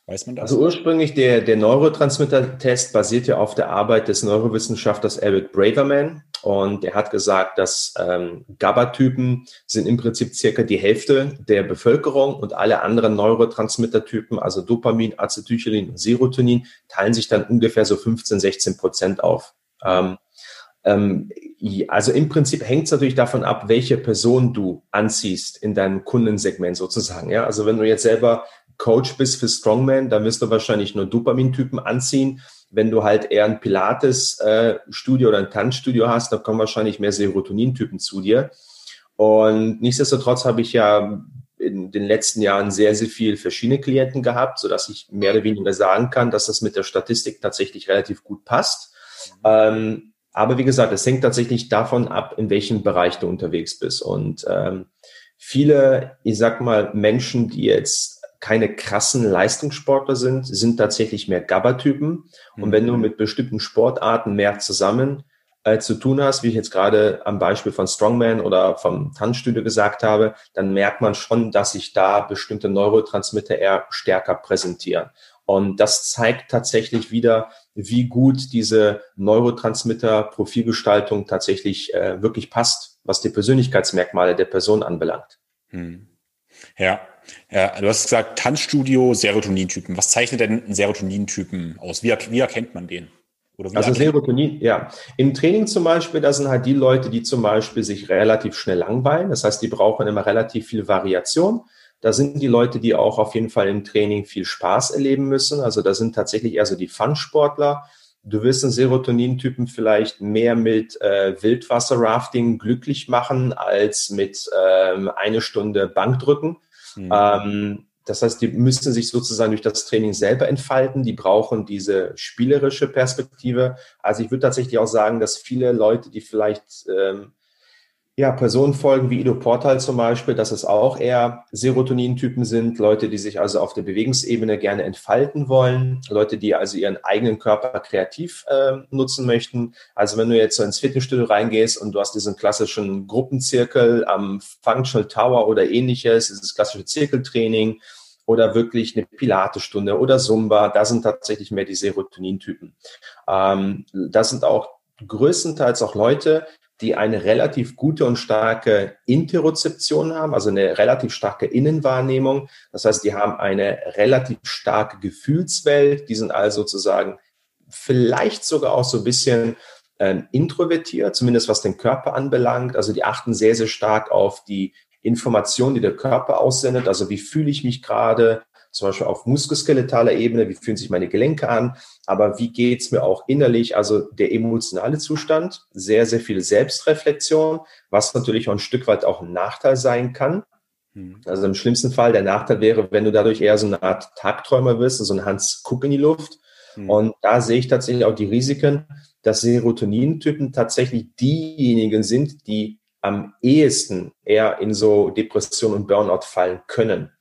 Weiß man das? Also ursprünglich der, der Neurotransmitter-Test basiert ja auf der Arbeit des Neurowissenschaftlers Eric Braverman. Und er hat gesagt, dass ähm, GABA-Typen sind im Prinzip circa die Hälfte der Bevölkerung und alle anderen Neurotransmitter-Typen, also Dopamin, Acetylcholin und Serotonin, teilen sich dann ungefähr so 15, 16 Prozent auf. Ähm, ähm, also im Prinzip hängt es natürlich davon ab, welche Person du anziehst in deinem Kundensegment sozusagen. Ja, also wenn du jetzt selber Coach bist für Strongman, dann wirst du wahrscheinlich nur Dopamin-Typen anziehen. Wenn du halt eher ein Pilates-Studio oder ein Tanzstudio hast, dann kommen wahrscheinlich mehr Serotonin-Typen zu dir. Und nichtsdestotrotz habe ich ja in den letzten Jahren sehr, sehr viel verschiedene Klienten gehabt, so dass ich mehr oder weniger sagen kann, dass das mit der Statistik tatsächlich relativ gut passt. Ähm, aber wie gesagt, es hängt tatsächlich davon ab, in welchem Bereich du unterwegs bist. Und ähm, viele, ich sag mal, Menschen, die jetzt keine krassen Leistungssportler sind, sind tatsächlich mehr GABA-Typen. Und wenn du mhm. mit bestimmten Sportarten mehr zusammen äh, zu tun hast, wie ich jetzt gerade am Beispiel von Strongman oder vom Tanzstudio gesagt habe, dann merkt man schon, dass sich da bestimmte Neurotransmitter eher stärker präsentieren. Und das zeigt tatsächlich wieder, wie gut diese Neurotransmitter-Profilgestaltung tatsächlich äh, wirklich passt, was die Persönlichkeitsmerkmale der Person anbelangt. Hm. Ja. Ja, du hast gesagt, Tanzstudio, Serotonintypen. Was zeichnet denn einen Serotonintypen aus? Wie, wie erkennt man den? also Serotonin, ja. Im Training zum Beispiel, da sind halt die Leute, die zum Beispiel sich relativ schnell langweilen. Das heißt, die brauchen immer relativ viel Variation. Da sind die Leute, die auch auf jeden Fall im Training viel Spaß erleben müssen. Also da sind tatsächlich eher so die Fun-Sportler. Du wirst einen Serotonin-Typen vielleicht mehr mit äh, Wildwasser-Rafting glücklich machen als mit ähm, eine Stunde Bankdrücken. Mhm. Ähm, das heißt, die müssen sich sozusagen durch das Training selber entfalten. Die brauchen diese spielerische Perspektive. Also ich würde tatsächlich auch sagen, dass viele Leute, die vielleicht ähm, ja, Personen folgen wie Ido Portal zum Beispiel, dass es auch eher Serotonin-Typen sind, Leute, die sich also auf der Bewegungsebene gerne entfalten wollen, Leute, die also ihren eigenen Körper kreativ äh, nutzen möchten. Also wenn du jetzt so ins Fitnessstudio reingehst und du hast diesen klassischen Gruppenzirkel am Functional Tower oder ähnliches, dieses klassische Zirkeltraining oder wirklich eine Pilatestunde oder Zumba, da sind tatsächlich mehr die Serotonin-Typen. Ähm, das sind auch größtenteils auch Leute, die eine relativ gute und starke Interozeption haben, also eine relativ starke Innenwahrnehmung. Das heißt, die haben eine relativ starke Gefühlswelt. Die sind also sozusagen vielleicht sogar auch so ein bisschen ähm, introvertiert, zumindest was den Körper anbelangt. Also die achten sehr, sehr stark auf die Informationen, die der Körper aussendet. Also wie fühle ich mich gerade? Zum Beispiel auf muskuloskeletaler Ebene, wie fühlen sich meine Gelenke an, aber wie geht's mir auch innerlich, also der emotionale Zustand, sehr, sehr viel Selbstreflexion, was natürlich auch ein Stück weit auch ein Nachteil sein kann. Mhm. Also im schlimmsten Fall, der Nachteil wäre, wenn du dadurch eher so eine Art Tagträumer wirst, so ein Hans Guck in die Luft. Mhm. Und da sehe ich tatsächlich auch die Risiken, dass Serotonintypen tatsächlich diejenigen sind, die am ehesten eher in so Depression und Burnout fallen können.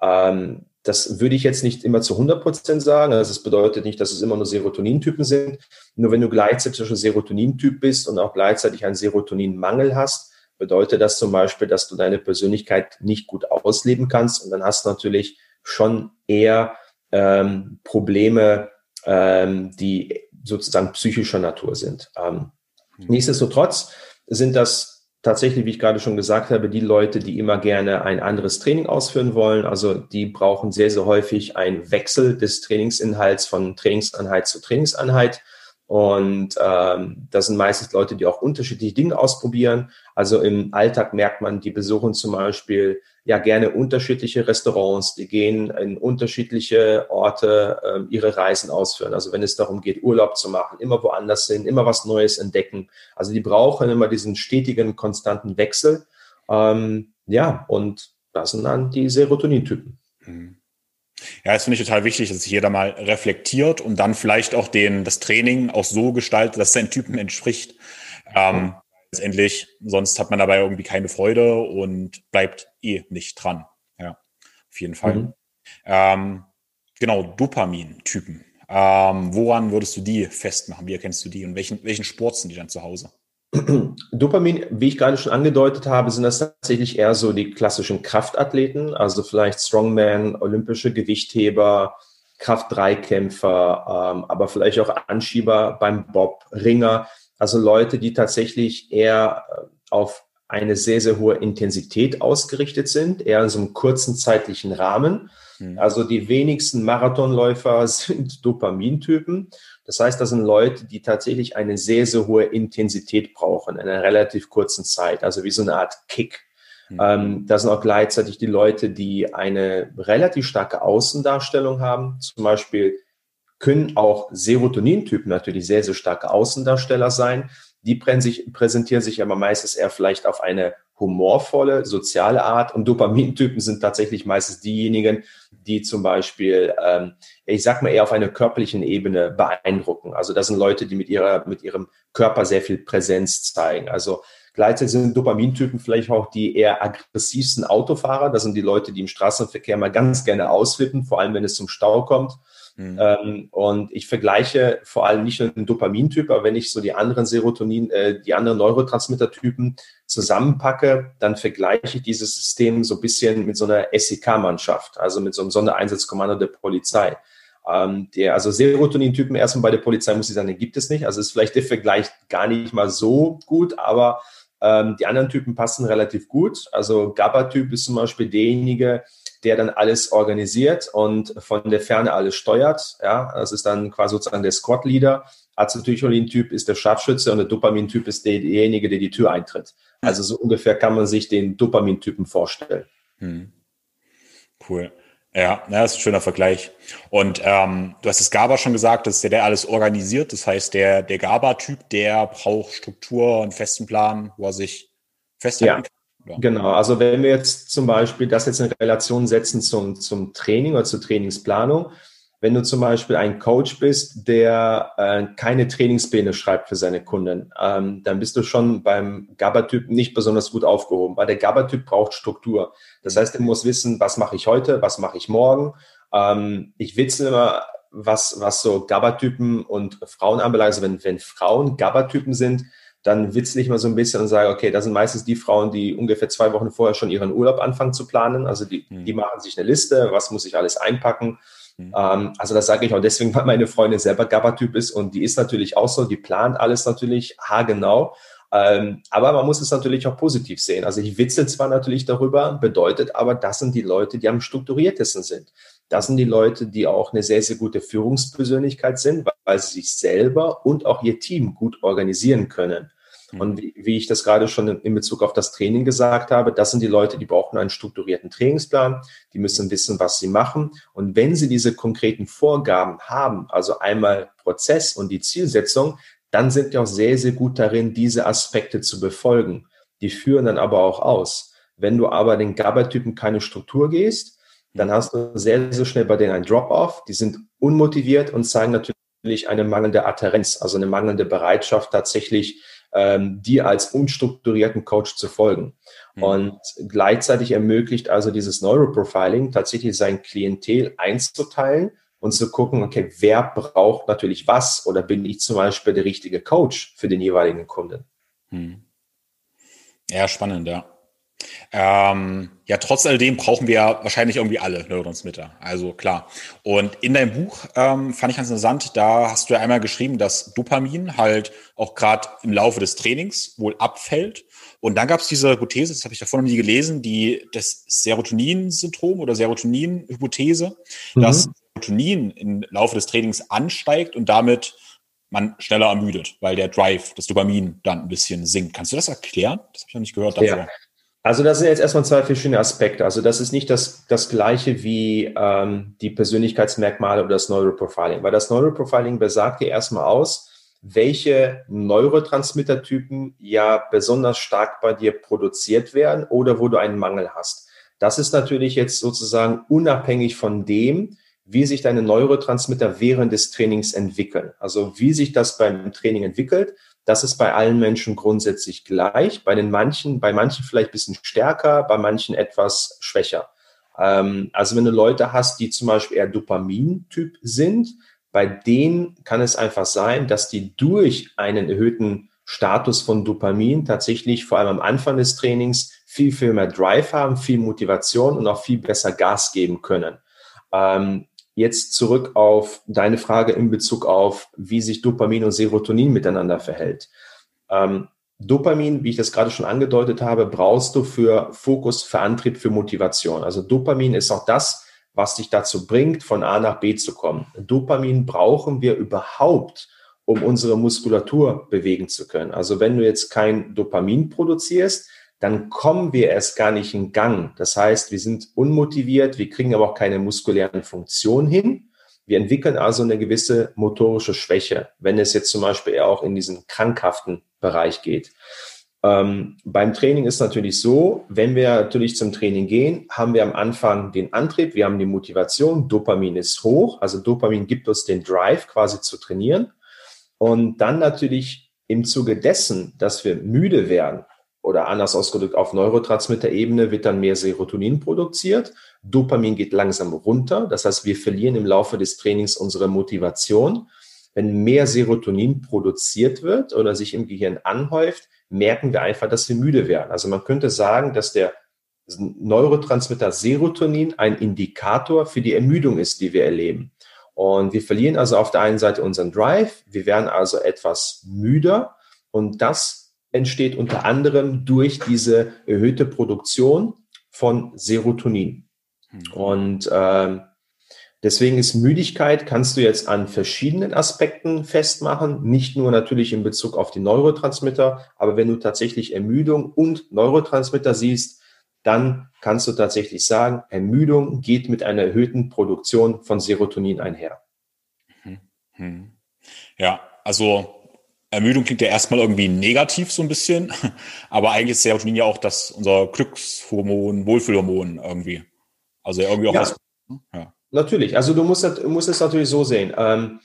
Ähm, das würde ich jetzt nicht immer zu 100 Prozent sagen. Also das bedeutet nicht, dass es immer nur Serotonintypen sind. Nur wenn du gleichzeitig ein Serotonintyp bist und auch gleichzeitig einen Serotoninmangel hast, bedeutet das zum Beispiel, dass du deine Persönlichkeit nicht gut ausleben kannst. Und dann hast du natürlich schon eher ähm, Probleme, ähm, die sozusagen psychischer Natur sind. Ähm, mhm. Nichtsdestotrotz sind das tatsächlich, wie ich gerade schon gesagt habe, die Leute, die immer gerne ein anderes Training ausführen wollen. Also die brauchen sehr, sehr häufig einen Wechsel des Trainingsinhalts von Trainingseinheit zu Trainingseinheit. Und ähm, das sind meistens Leute, die auch unterschiedliche Dinge ausprobieren. Also im Alltag merkt man, die besuchen zum Beispiel ja gerne unterschiedliche Restaurants, die gehen in unterschiedliche Orte ähm, ihre Reisen ausführen. Also wenn es darum geht, Urlaub zu machen, immer woanders hin, immer was Neues entdecken. Also die brauchen immer diesen stetigen, konstanten Wechsel. Ähm, ja, und das sind dann die Serotonin-Typen. Mhm. Ja, das finde ich total wichtig, dass sich jeder mal reflektiert und dann vielleicht auch den, das Training auch so gestaltet, dass es seinen Typen entspricht. Ähm, letztendlich, sonst hat man dabei irgendwie keine Freude und bleibt eh nicht dran. Ja, auf jeden Fall. Mhm. Ähm, genau, Dopamin-Typen. Ähm, woran würdest du die festmachen? Wie erkennst du die und welchen, welchen Sport sind die dann zu Hause? Dopamin, wie ich gerade schon angedeutet habe, sind das tatsächlich eher so die klassischen Kraftathleten, also vielleicht Strongman, olympische Gewichtheber, Kraft-3-Kämpfer, ähm, aber vielleicht auch Anschieber beim Bob, Ringer. Also Leute, die tatsächlich eher äh, auf eine sehr, sehr hohe Intensität ausgerichtet sind, eher in so einem kurzen zeitlichen Rahmen. Mhm. Also die wenigsten Marathonläufer sind Dopamintypen. Das heißt, das sind Leute, die tatsächlich eine sehr, sehr hohe Intensität brauchen in einer relativ kurzen Zeit. Also wie so eine Art Kick. Mhm. Ähm, das sind auch gleichzeitig die Leute, die eine relativ starke Außendarstellung haben. Zum Beispiel können auch Serotonintypen natürlich sehr, sehr starke Außendarsteller sein. Die präsentieren sich aber meistens eher vielleicht auf eine humorvolle, soziale Art. Und Dopamintypen sind tatsächlich meistens diejenigen, die zum Beispiel, ähm, ich sag mal, eher auf einer körperlichen Ebene beeindrucken. Also das sind Leute, die mit ihrer, mit ihrem Körper sehr viel Präsenz zeigen. Also Gleichzeitig sind Dopamintypen vielleicht auch die eher aggressivsten Autofahrer. Das sind die Leute, die im Straßenverkehr mal ganz gerne ausflippen, vor allem wenn es zum Stau kommt. Mhm. Ähm, und ich vergleiche vor allem nicht nur den Dopamintyp, aber wenn ich so die anderen Serotonin, äh, die anderen Neurotransmittertypen zusammenpacke, dann vergleiche ich dieses System so ein bisschen mit so einer SEK-Mannschaft, also mit so einem Sondereinsatzkommando der Polizei. Ähm, der, also Serotonin-Typen erstmal bei der Polizei muss ich sagen, den gibt es nicht. Also ist vielleicht der Vergleich gar nicht mal so gut, aber ähm, die anderen Typen passen relativ gut. Also GABA-Typ ist zum Beispiel derjenige, der dann alles organisiert und von der Ferne alles steuert. Ja, das ist dann quasi sozusagen der Squad-Leader. Acetylcholin-Typ ist der Scharfschütze und der Dopamin-Typ ist derjenige, der die Tür eintritt. Also so ungefähr kann man sich den Dopamin-Typen vorstellen. Hm. Cool. Ja, das ist ein schöner Vergleich. Und ähm, du hast das GABA schon gesagt, das ist der, der alles organisiert. Das heißt, der, der GABA-Typ, der braucht Struktur und festen Plan, wo er sich festhalten ja. Ja. Genau, also wenn wir jetzt zum Beispiel das jetzt in Relation setzen zum, zum Training oder zur Trainingsplanung, wenn du zum Beispiel ein Coach bist, der äh, keine Trainingspläne schreibt für seine Kunden, ähm, dann bist du schon beim GABA-Typ nicht besonders gut aufgehoben, weil der GABA-Typ braucht Struktur. Das heißt, er muss wissen, was mache ich heute, was mache ich morgen. Ähm, ich witzel immer, was, was so GABA-Typen und Frauen anbelangt. Also wenn, wenn Frauen GABA-Typen sind, dann witzle ich mal so ein bisschen und sage, okay, das sind meistens die Frauen, die ungefähr zwei Wochen vorher schon ihren Urlaub anfangen zu planen. Also die, mhm. die machen sich eine Liste, was muss ich alles einpacken. Mhm. Ähm, also das sage ich auch deswegen, weil meine Freundin selber GABA-Typ ist und die ist natürlich auch so, die plant alles natürlich haargenau. Ähm, aber man muss es natürlich auch positiv sehen. Also ich witzel zwar natürlich darüber, bedeutet aber, das sind die Leute, die am strukturiertesten sind. Das sind die Leute, die auch eine sehr, sehr gute Führungspersönlichkeit sind, weil sie sich selber und auch ihr Team gut organisieren können. Mhm. Und wie, wie, ich das gerade schon in, Bezug auf das Training gesagt habe, das sind die Leute, die brauchen einen strukturierten Trainingsplan, die müssen wissen, was sie machen. Und wenn sie diese konkreten Vorgaben haben, also einmal Prozess und die Zielsetzung, dann sind die auch sehr, sehr gut darin, diese Aspekte zu befolgen. Die führen dann aber auch aus. Wenn du aber den GABA-Typen keine Struktur gehst, dann hast du sehr, sehr schnell bei denen ein Drop-off. Die sind unmotiviert und zeigen natürlich eine mangelnde Adherenz, also eine mangelnde Bereitschaft, tatsächlich ähm, dir als unstrukturierten Coach zu folgen. Mhm. Und gleichzeitig ermöglicht also dieses Neuroprofiling tatsächlich sein Klientel einzuteilen und zu gucken, okay, wer braucht natürlich was oder bin ich zum Beispiel der richtige Coach für den jeweiligen Kunden. Mhm. Ja, spannend, ja. Ähm, ja, trotz alledem brauchen wir ja wahrscheinlich irgendwie alle Neurotransmitter. Also klar. Und in deinem Buch ähm, fand ich ganz interessant, da hast du ja einmal geschrieben, dass Dopamin halt auch gerade im Laufe des Trainings wohl abfällt. Und dann gab es diese Hypothese, das habe ich davor noch nie gelesen, die das Serotonin-Syndrom oder Serotonin-Hypothese, mhm. dass Serotonin im Laufe des Trainings ansteigt und damit man schneller ermüdet, weil der Drive, das Dopamin dann ein bisschen sinkt. Kannst du das erklären? Das habe ich noch nicht gehört davor. Ja. Also das sind jetzt erstmal zwei verschiedene Aspekte. Also das ist nicht das, das gleiche wie ähm, die Persönlichkeitsmerkmale oder das Neuroprofiling, weil das Neuroprofiling besagt dir erstmal aus, welche Neurotransmittertypen ja besonders stark bei dir produziert werden oder wo du einen Mangel hast. Das ist natürlich jetzt sozusagen unabhängig von dem, wie sich deine Neurotransmitter während des Trainings entwickeln. Also wie sich das beim Training entwickelt, das ist bei allen Menschen grundsätzlich gleich. Bei den manchen, bei manchen vielleicht ein bisschen stärker, bei manchen etwas schwächer. Ähm, also wenn du Leute hast, die zum Beispiel eher Dopamin-Typ sind, bei denen kann es einfach sein, dass die durch einen erhöhten Status von Dopamin tatsächlich vor allem am Anfang des Trainings viel, viel mehr Drive haben, viel Motivation und auch viel besser Gas geben können. Ähm, Jetzt zurück auf deine Frage in Bezug auf, wie sich Dopamin und Serotonin miteinander verhält. Ähm, Dopamin, wie ich das gerade schon angedeutet habe, brauchst du für Fokus, für Antrieb, für Motivation. Also Dopamin ist auch das, was dich dazu bringt, von A nach B zu kommen. Dopamin brauchen wir überhaupt, um unsere Muskulatur bewegen zu können. Also wenn du jetzt kein Dopamin produzierst, dann kommen wir erst gar nicht in Gang. Das heißt, wir sind unmotiviert, wir kriegen aber auch keine muskulären Funktionen hin. Wir entwickeln also eine gewisse motorische Schwäche, wenn es jetzt zum Beispiel eher auch in diesen krankhaften Bereich geht. Ähm, beim Training ist natürlich so, wenn wir natürlich zum Training gehen, haben wir am Anfang den Antrieb, wir haben die Motivation, Dopamin ist hoch, also Dopamin gibt uns den Drive quasi zu trainieren. Und dann natürlich im Zuge dessen, dass wir müde werden, oder anders ausgedrückt auf Neurotransmitter-Ebene wird dann mehr Serotonin produziert. Dopamin geht langsam runter. Das heißt, wir verlieren im Laufe des Trainings unsere Motivation. Wenn mehr Serotonin produziert wird oder sich im Gehirn anhäuft, merken wir einfach, dass wir müde werden. Also man könnte sagen, dass der Neurotransmitter Serotonin ein Indikator für die Ermüdung ist, die wir erleben. Und wir verlieren also auf der einen Seite unseren Drive, wir werden also etwas müder und das entsteht unter anderem durch diese erhöhte Produktion von Serotonin. Mhm. Und äh, deswegen ist Müdigkeit, kannst du jetzt an verschiedenen Aspekten festmachen, nicht nur natürlich in Bezug auf die Neurotransmitter, aber wenn du tatsächlich Ermüdung und Neurotransmitter siehst, dann kannst du tatsächlich sagen, Ermüdung geht mit einer erhöhten Produktion von Serotonin einher. Mhm. Mhm. Ja, also Ermüdung klingt ja erstmal irgendwie negativ so ein bisschen, aber eigentlich ist Serotonin ja auch das unser Glückshormon, Wohlfühlhormon irgendwie. Also irgendwie auch ja, was, ja. Natürlich. Also du musst, musst es natürlich so sehen. Ähm,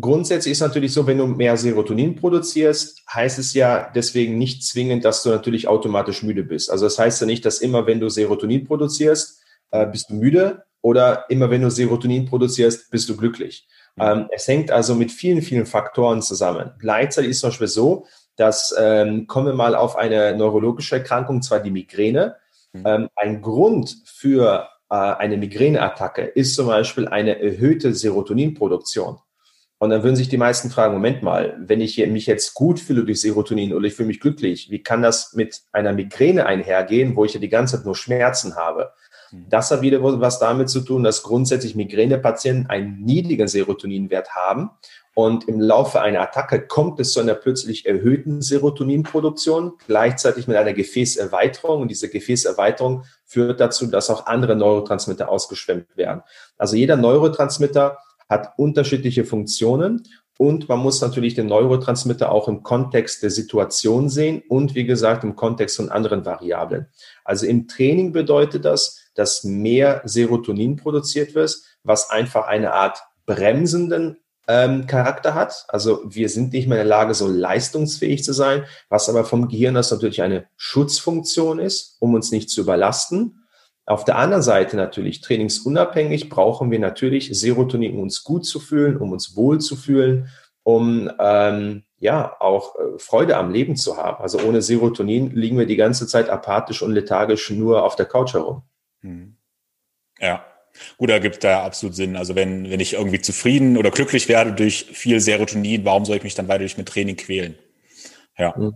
grundsätzlich ist natürlich so, wenn du mehr Serotonin produzierst, heißt es ja deswegen nicht zwingend, dass du natürlich automatisch müde bist. Also das heißt ja nicht, dass immer, wenn du Serotonin produzierst, äh, bist du müde oder immer, wenn du Serotonin produzierst, bist du glücklich. Ähm, es hängt also mit vielen, vielen Faktoren zusammen. Gleichzeitig ist es zum Beispiel so, dass, ähm, kommen wir mal auf eine neurologische Erkrankung, zwar die Migräne. Mhm. Ähm, ein Grund für äh, eine Migräneattacke ist zum Beispiel eine erhöhte Serotoninproduktion. Und dann würden sich die meisten fragen, Moment mal, wenn ich mich jetzt gut fühle durch Serotonin oder ich fühle mich glücklich, wie kann das mit einer Migräne einhergehen, wo ich ja die ganze Zeit nur Schmerzen habe? Mhm. Das hat wieder was damit zu tun, dass grundsätzlich Migränepatienten einen niedrigen Serotoninwert haben. Und im Laufe einer Attacke kommt es zu einer plötzlich erhöhten Serotoninproduktion, gleichzeitig mit einer Gefäßerweiterung. Und diese Gefäßerweiterung führt dazu, dass auch andere Neurotransmitter ausgeschwemmt werden. Also jeder Neurotransmitter hat unterschiedliche Funktionen und man muss natürlich den Neurotransmitter auch im Kontext der Situation sehen und wie gesagt im Kontext von anderen Variablen. Also im Training bedeutet das, dass mehr Serotonin produziert wird, was einfach eine Art bremsenden ähm, Charakter hat. Also wir sind nicht mehr in der Lage, so leistungsfähig zu sein, was aber vom Gehirn das natürlich eine Schutzfunktion ist, um uns nicht zu überlasten. Auf der anderen Seite natürlich trainingsunabhängig brauchen wir natürlich Serotonin, um uns gut zu fühlen, um uns wohl zu fühlen, um ähm, ja auch äh, Freude am Leben zu haben. Also ohne Serotonin liegen wir die ganze Zeit apathisch und lethargisch nur auf der Couch herum. Hm. Ja. Gut, da gibt da absolut Sinn. Also wenn, wenn ich irgendwie zufrieden oder glücklich werde durch viel Serotonin, warum soll ich mich dann weiter durch mit Training quälen? Ja. Mhm.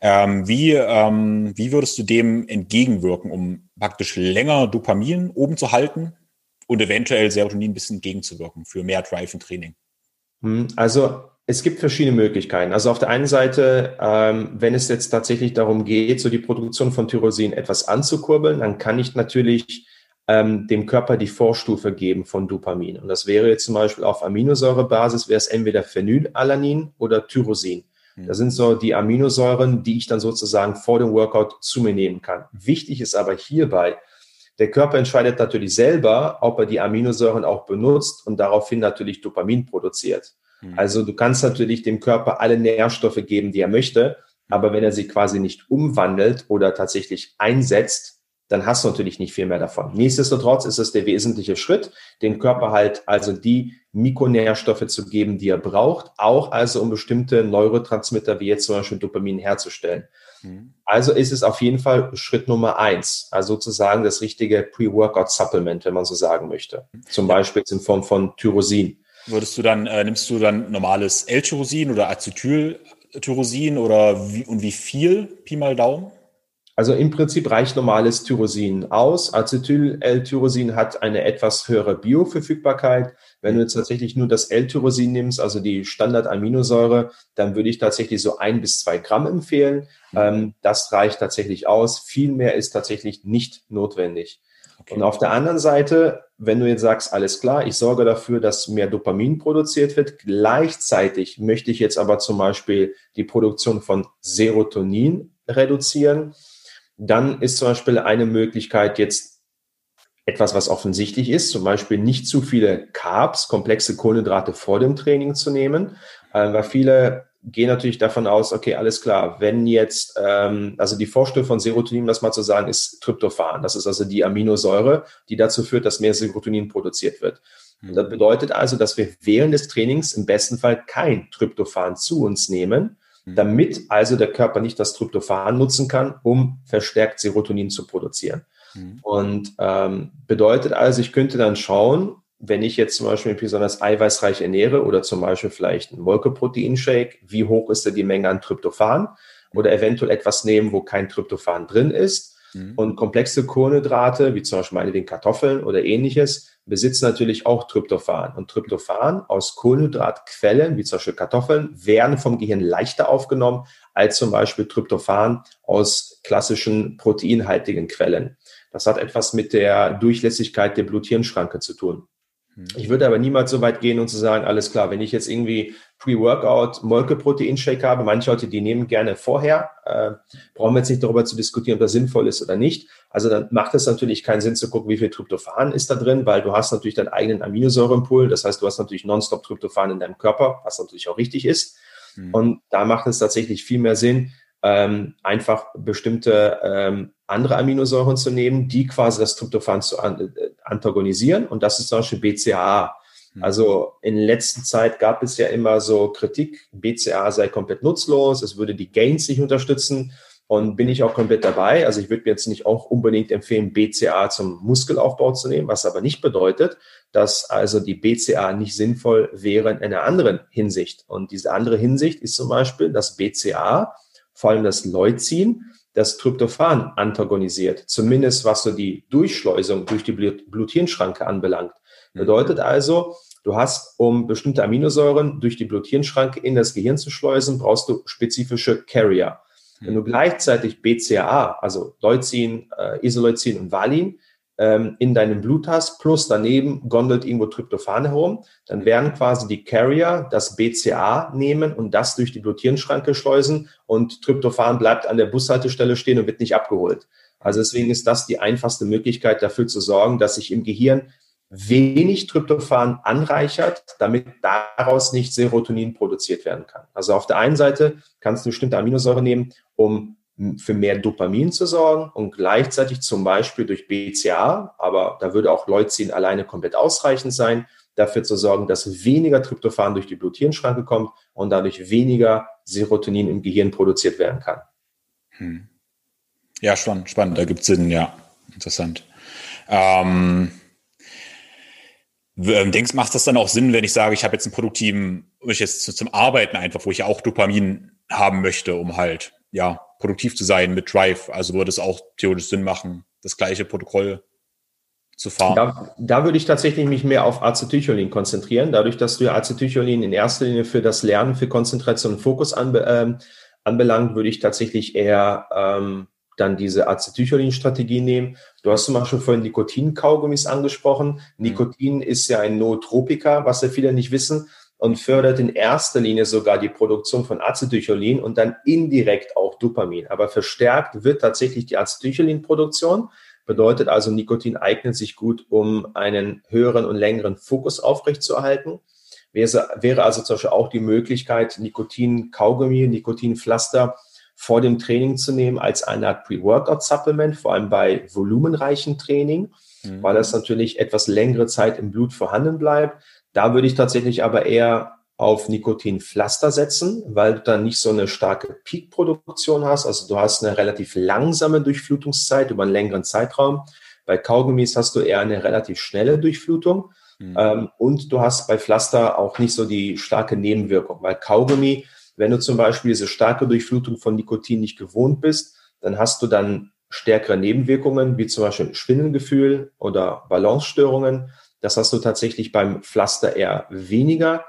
Ähm, wie, ähm, wie würdest du dem entgegenwirken, um praktisch länger Dopamin oben zu halten und eventuell Serotonin ein bisschen entgegenzuwirken für mehr Drive im Training? Hm, also es gibt verschiedene Möglichkeiten. Also auf der einen Seite, ähm, wenn es jetzt tatsächlich darum geht, so die Produktion von Tyrosin etwas anzukurbeln, dann kann ich natürlich ähm, dem Körper die Vorstufe geben von Dopamin. Und das wäre jetzt zum Beispiel auf Aminosäurebasis, wäre es entweder Phenylalanin oder Tyrosin. Hm. Das sind so die Aminosäuren, die ich dann sozusagen vor dem Workout zu mir nehmen kann. Wichtig ist aber hierbei, der Körper entscheidet natürlich selber, ob er die Aminosäuren auch benutzt und daraufhin natürlich Dopamin produziert. Mhm. Also du kannst natürlich dem Körper alle Nährstoffe geben, die er möchte, aber wenn er sie quasi nicht umwandelt oder tatsächlich einsetzt, dann hast du natürlich nicht viel mehr davon. Nichtsdestotrotz ist es der wesentliche Schritt, dem Körper halt also die Mikronährstoffe zu geben, die er braucht, auch also um bestimmte Neurotransmitter wie jetzt zum Beispiel Dopamin herzustellen. Mhm. Also ist es auf jeden Fall Schritt Nummer eins, also sozusagen das richtige Pre-Workout-Supplement, wenn man so sagen möchte. Zum Beispiel in Form von Tyrosin. Würdest du dann, äh, nimmst du dann normales L-Tyrosin oder Acetyltyrosin oder wie, und wie viel? Pi mal Daumen? Also im Prinzip reicht normales Tyrosin aus. Acetyl-L-Tyrosin hat eine etwas höhere Bioverfügbarkeit. Wenn du jetzt tatsächlich nur das L-Tyrosin nimmst, also die Standard-Aminosäure, dann würde ich tatsächlich so ein bis zwei Gramm empfehlen. Mhm. Ähm, das reicht tatsächlich aus. Viel mehr ist tatsächlich nicht notwendig. Okay. Und auf der anderen Seite, wenn du jetzt sagst, alles klar, ich sorge dafür, dass mehr Dopamin produziert wird, gleichzeitig möchte ich jetzt aber zum Beispiel die Produktion von Serotonin reduzieren, dann ist zum Beispiel eine Möglichkeit jetzt etwas, was offensichtlich ist, zum Beispiel nicht zu viele Carbs, komplexe Kohlenhydrate vor dem Training zu nehmen, äh, weil viele gehe natürlich davon aus, okay, alles klar, wenn jetzt, ähm, also die Vorstufe von Serotonin, das mal zu sagen, ist Tryptophan. Das ist also die Aminosäure, die dazu führt, dass mehr Serotonin produziert wird. Und das bedeutet also, dass wir während des Trainings im besten Fall kein Tryptophan zu uns nehmen, mhm. damit also der Körper nicht das Tryptophan nutzen kann, um verstärkt Serotonin zu produzieren. Mhm. Und ähm, bedeutet also, ich könnte dann schauen, wenn ich jetzt zum Beispiel besonders eiweißreich ernähre oder zum Beispiel vielleicht einen Molkeproteinshake, wie hoch ist da die Menge an Tryptophan? Oder eventuell etwas nehmen, wo kein Tryptophan drin ist. Mhm. Und komplexe Kohlenhydrate, wie zum Beispiel meinetwegen Kartoffeln oder ähnliches, besitzen natürlich auch Tryptophan. Und Tryptophan aus Kohlenhydratquellen, wie zum Beispiel Kartoffeln, werden vom Gehirn leichter aufgenommen als zum Beispiel Tryptophan aus klassischen proteinhaltigen Quellen. Das hat etwas mit der Durchlässigkeit der Blut-Hirn-Schranke zu tun. Ich würde aber niemals so weit gehen und zu sagen, alles klar, wenn ich jetzt irgendwie Pre-Workout Molke-Proteinshake habe, manche Leute, die nehmen gerne vorher, äh, brauchen wir jetzt nicht darüber zu diskutieren, ob das sinnvoll ist oder nicht. Also dann macht es natürlich keinen Sinn zu gucken, wie viel Tryptophan ist da drin, weil du hast natürlich deinen eigenen Aminosäurepool. Das heißt, du hast natürlich nonstop Tryptophan in deinem Körper, was natürlich auch richtig ist. Mhm. Und da macht es tatsächlich viel mehr Sinn, ähm, einfach bestimmte ähm, andere Aminosäuren zu nehmen, die quasi das Tryptophan zu an, äh, antagonisieren. Und das ist zum Beispiel BCAA. Hm. Also in letzter Zeit gab es ja immer so Kritik, BCA sei komplett nutzlos, es würde die Gains nicht unterstützen. Und bin ich auch komplett dabei. Also ich würde mir jetzt nicht auch unbedingt empfehlen, BCA zum Muskelaufbau zu nehmen, was aber nicht bedeutet, dass also die BCA nicht sinnvoll wäre in einer anderen Hinsicht. Und diese andere Hinsicht ist zum Beispiel, dass BCA, vor allem das Leucin, das Tryptophan antagonisiert, zumindest was so die Durchschleusung durch die Blut-Hirn-Schranke anbelangt. Mhm. Bedeutet also, du hast, um bestimmte Aminosäuren durch die Blut-Hirn-Schranke in das Gehirn zu schleusen, brauchst du spezifische Carrier. Wenn du mhm. gleichzeitig BCAA, also Leucin, äh, Isoleucin und Valin, ähm, in deinem Blut hast, plus daneben gondelt irgendwo Tryptophan herum, dann werden quasi die Carrier das BCA nehmen und das durch die Bluthirnschranke schleusen und Tryptophan bleibt an der Bushaltestelle stehen und wird nicht abgeholt. Also deswegen ist das die einfachste Möglichkeit dafür zu sorgen, dass sich im Gehirn wenig Tryptophan anreichert, damit daraus nicht Serotonin produziert werden kann. Also auf der einen Seite kannst du bestimmte Aminosäure nehmen, um für mehr Dopamin zu sorgen und gleichzeitig zum Beispiel durch BCA, aber da würde auch Leucin alleine komplett ausreichend sein, dafür zu sorgen, dass weniger Tryptophan durch die Blut-Hirn-Schranke kommt und dadurch weniger Serotonin im Gehirn produziert werden kann. Hm. Ja, spannend, spannend, da gibt es Sinn, ja, interessant. Ähm, ähm, denkst, macht das dann auch Sinn, wenn ich sage, ich habe jetzt einen produktiven, ich jetzt zum Arbeiten einfach, wo ich auch Dopamin haben möchte, um halt, ja, produktiv zu sein mit Drive. Also würde es auch theoretisch Sinn machen, das gleiche Protokoll zu fahren. Da, da würde ich tatsächlich mich mehr auf Acetylcholin konzentrieren. Dadurch, dass du Acetylcholin in erster Linie für das Lernen, für Konzentration und Fokus anbe ähm, anbelangt, würde ich tatsächlich eher ähm, dann diese Acetylcholin-Strategie nehmen. Du hast zum Beispiel vorhin Nikotin-Kaugummis angesprochen. Nikotin mhm. ist ja ein Nootropiker, was ja viele nicht wissen und fördert in erster Linie sogar die Produktion von Acetylcholin und dann indirekt auch Dopamin. Aber verstärkt wird tatsächlich die Acetylcholinproduktion. Bedeutet also, Nikotin eignet sich gut, um einen höheren und längeren Fokus aufrechtzuerhalten. Wäre, also zum Beispiel auch die Möglichkeit, Nikotin-Kaugummi, Nikotinpflaster vor dem Training zu nehmen als eine Art Pre-Workout-Supplement, vor allem bei volumenreichen Training, mhm. weil das natürlich etwas längere Zeit im Blut vorhanden bleibt. Da würde ich tatsächlich aber eher auf Nikotinpflaster setzen, weil du dann nicht so eine starke Peakproduktion hast. Also du hast eine relativ langsame Durchflutungszeit über einen längeren Zeitraum. Bei Kaugummis hast du eher eine relativ schnelle Durchflutung. Mhm. Ähm, und du hast bei Pflaster auch nicht so die starke Nebenwirkung, weil Kaugummi, wenn du zum Beispiel diese starke Durchflutung von Nikotin nicht gewohnt bist, dann hast du dann stärkere Nebenwirkungen, wie zum Beispiel Schwindelgefühl oder Balancestörungen. Das hast du tatsächlich beim Pflaster eher weniger.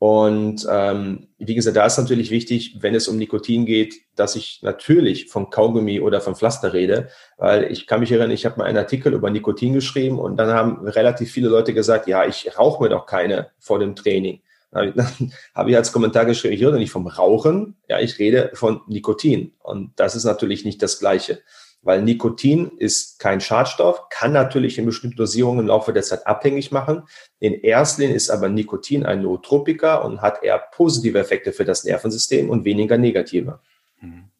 Und ähm, wie gesagt, da ist natürlich wichtig, wenn es um Nikotin geht, dass ich natürlich von Kaugummi oder von Pflaster rede, weil ich kann mich erinnern, ich habe mal einen Artikel über Nikotin geschrieben und dann haben relativ viele Leute gesagt, ja, ich rauche mir doch keine vor dem Training. Dann habe ich als Kommentar geschrieben, ich rede nicht vom Rauchen, ja, ich rede von Nikotin. Und das ist natürlich nicht das Gleiche. Weil Nikotin ist kein Schadstoff, kann natürlich in bestimmten Dosierungen im Laufe der Zeit abhängig machen. In erster Linie ist aber Nikotin ein Nootropika und hat eher positive Effekte für das Nervensystem und weniger negative. Mhm.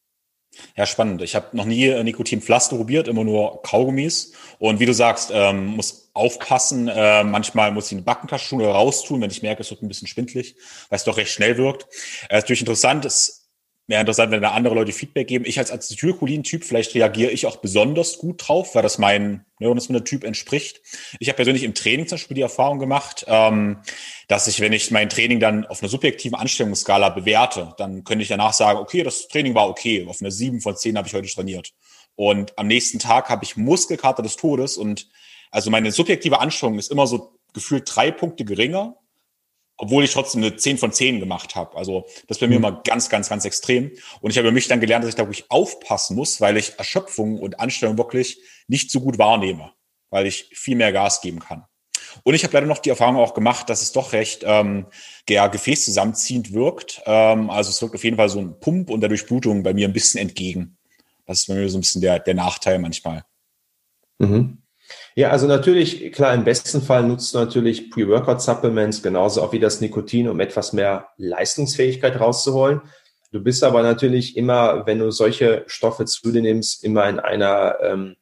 Ja, spannend. Ich habe noch nie äh, Nikotinpflaster probiert, immer nur Kaugummis. Und wie du sagst, ähm, muss aufpassen. Äh, manchmal muss ich eine Backentasche raustun, wenn ich merke, es wird ein bisschen schwindlig, weil es doch recht schnell wirkt. Äh, ist natürlich interessant. Es wäre interessant, wenn da andere Leute Feedback geben. Ich als Acetylcholin-Typ, vielleicht reagiere ich auch besonders gut drauf, weil das mein Neurotransmitter-Typ entspricht. Ich habe persönlich im Training zum Beispiel die Erfahrung gemacht, ähm, dass ich, wenn ich mein Training dann auf einer subjektiven Anstellungsskala bewerte, dann könnte ich danach sagen, okay, das Training war okay. Auf einer 7 von 10 habe ich heute trainiert. Und am nächsten Tag habe ich Muskelkater des Todes und also meine subjektive Anstrengung ist immer so gefühlt drei Punkte geringer obwohl ich trotzdem eine 10 von 10 gemacht habe. Also das ist bei mir mhm. immer ganz, ganz, ganz extrem. Und ich habe für mich dann gelernt, dass ich da wirklich aufpassen muss, weil ich Erschöpfung und Anstellung wirklich nicht so gut wahrnehme, weil ich viel mehr Gas geben kann. Und ich habe leider noch die Erfahrung auch gemacht, dass es doch recht ähm, ja, Gefäß zusammenziehend wirkt. Ähm, also es wirkt auf jeden Fall so ein Pump und der Durchblutung bei mir ein bisschen entgegen. Das ist bei mir so ein bisschen der, der Nachteil manchmal. Mhm. Ja, also natürlich, klar, im besten Fall nutzt du natürlich Pre-Workout-Supplements, genauso auch wie das Nikotin, um etwas mehr Leistungsfähigkeit rauszuholen. Du bist aber natürlich immer, wenn du solche Stoffe zu dir nimmst, immer in einer, ähm,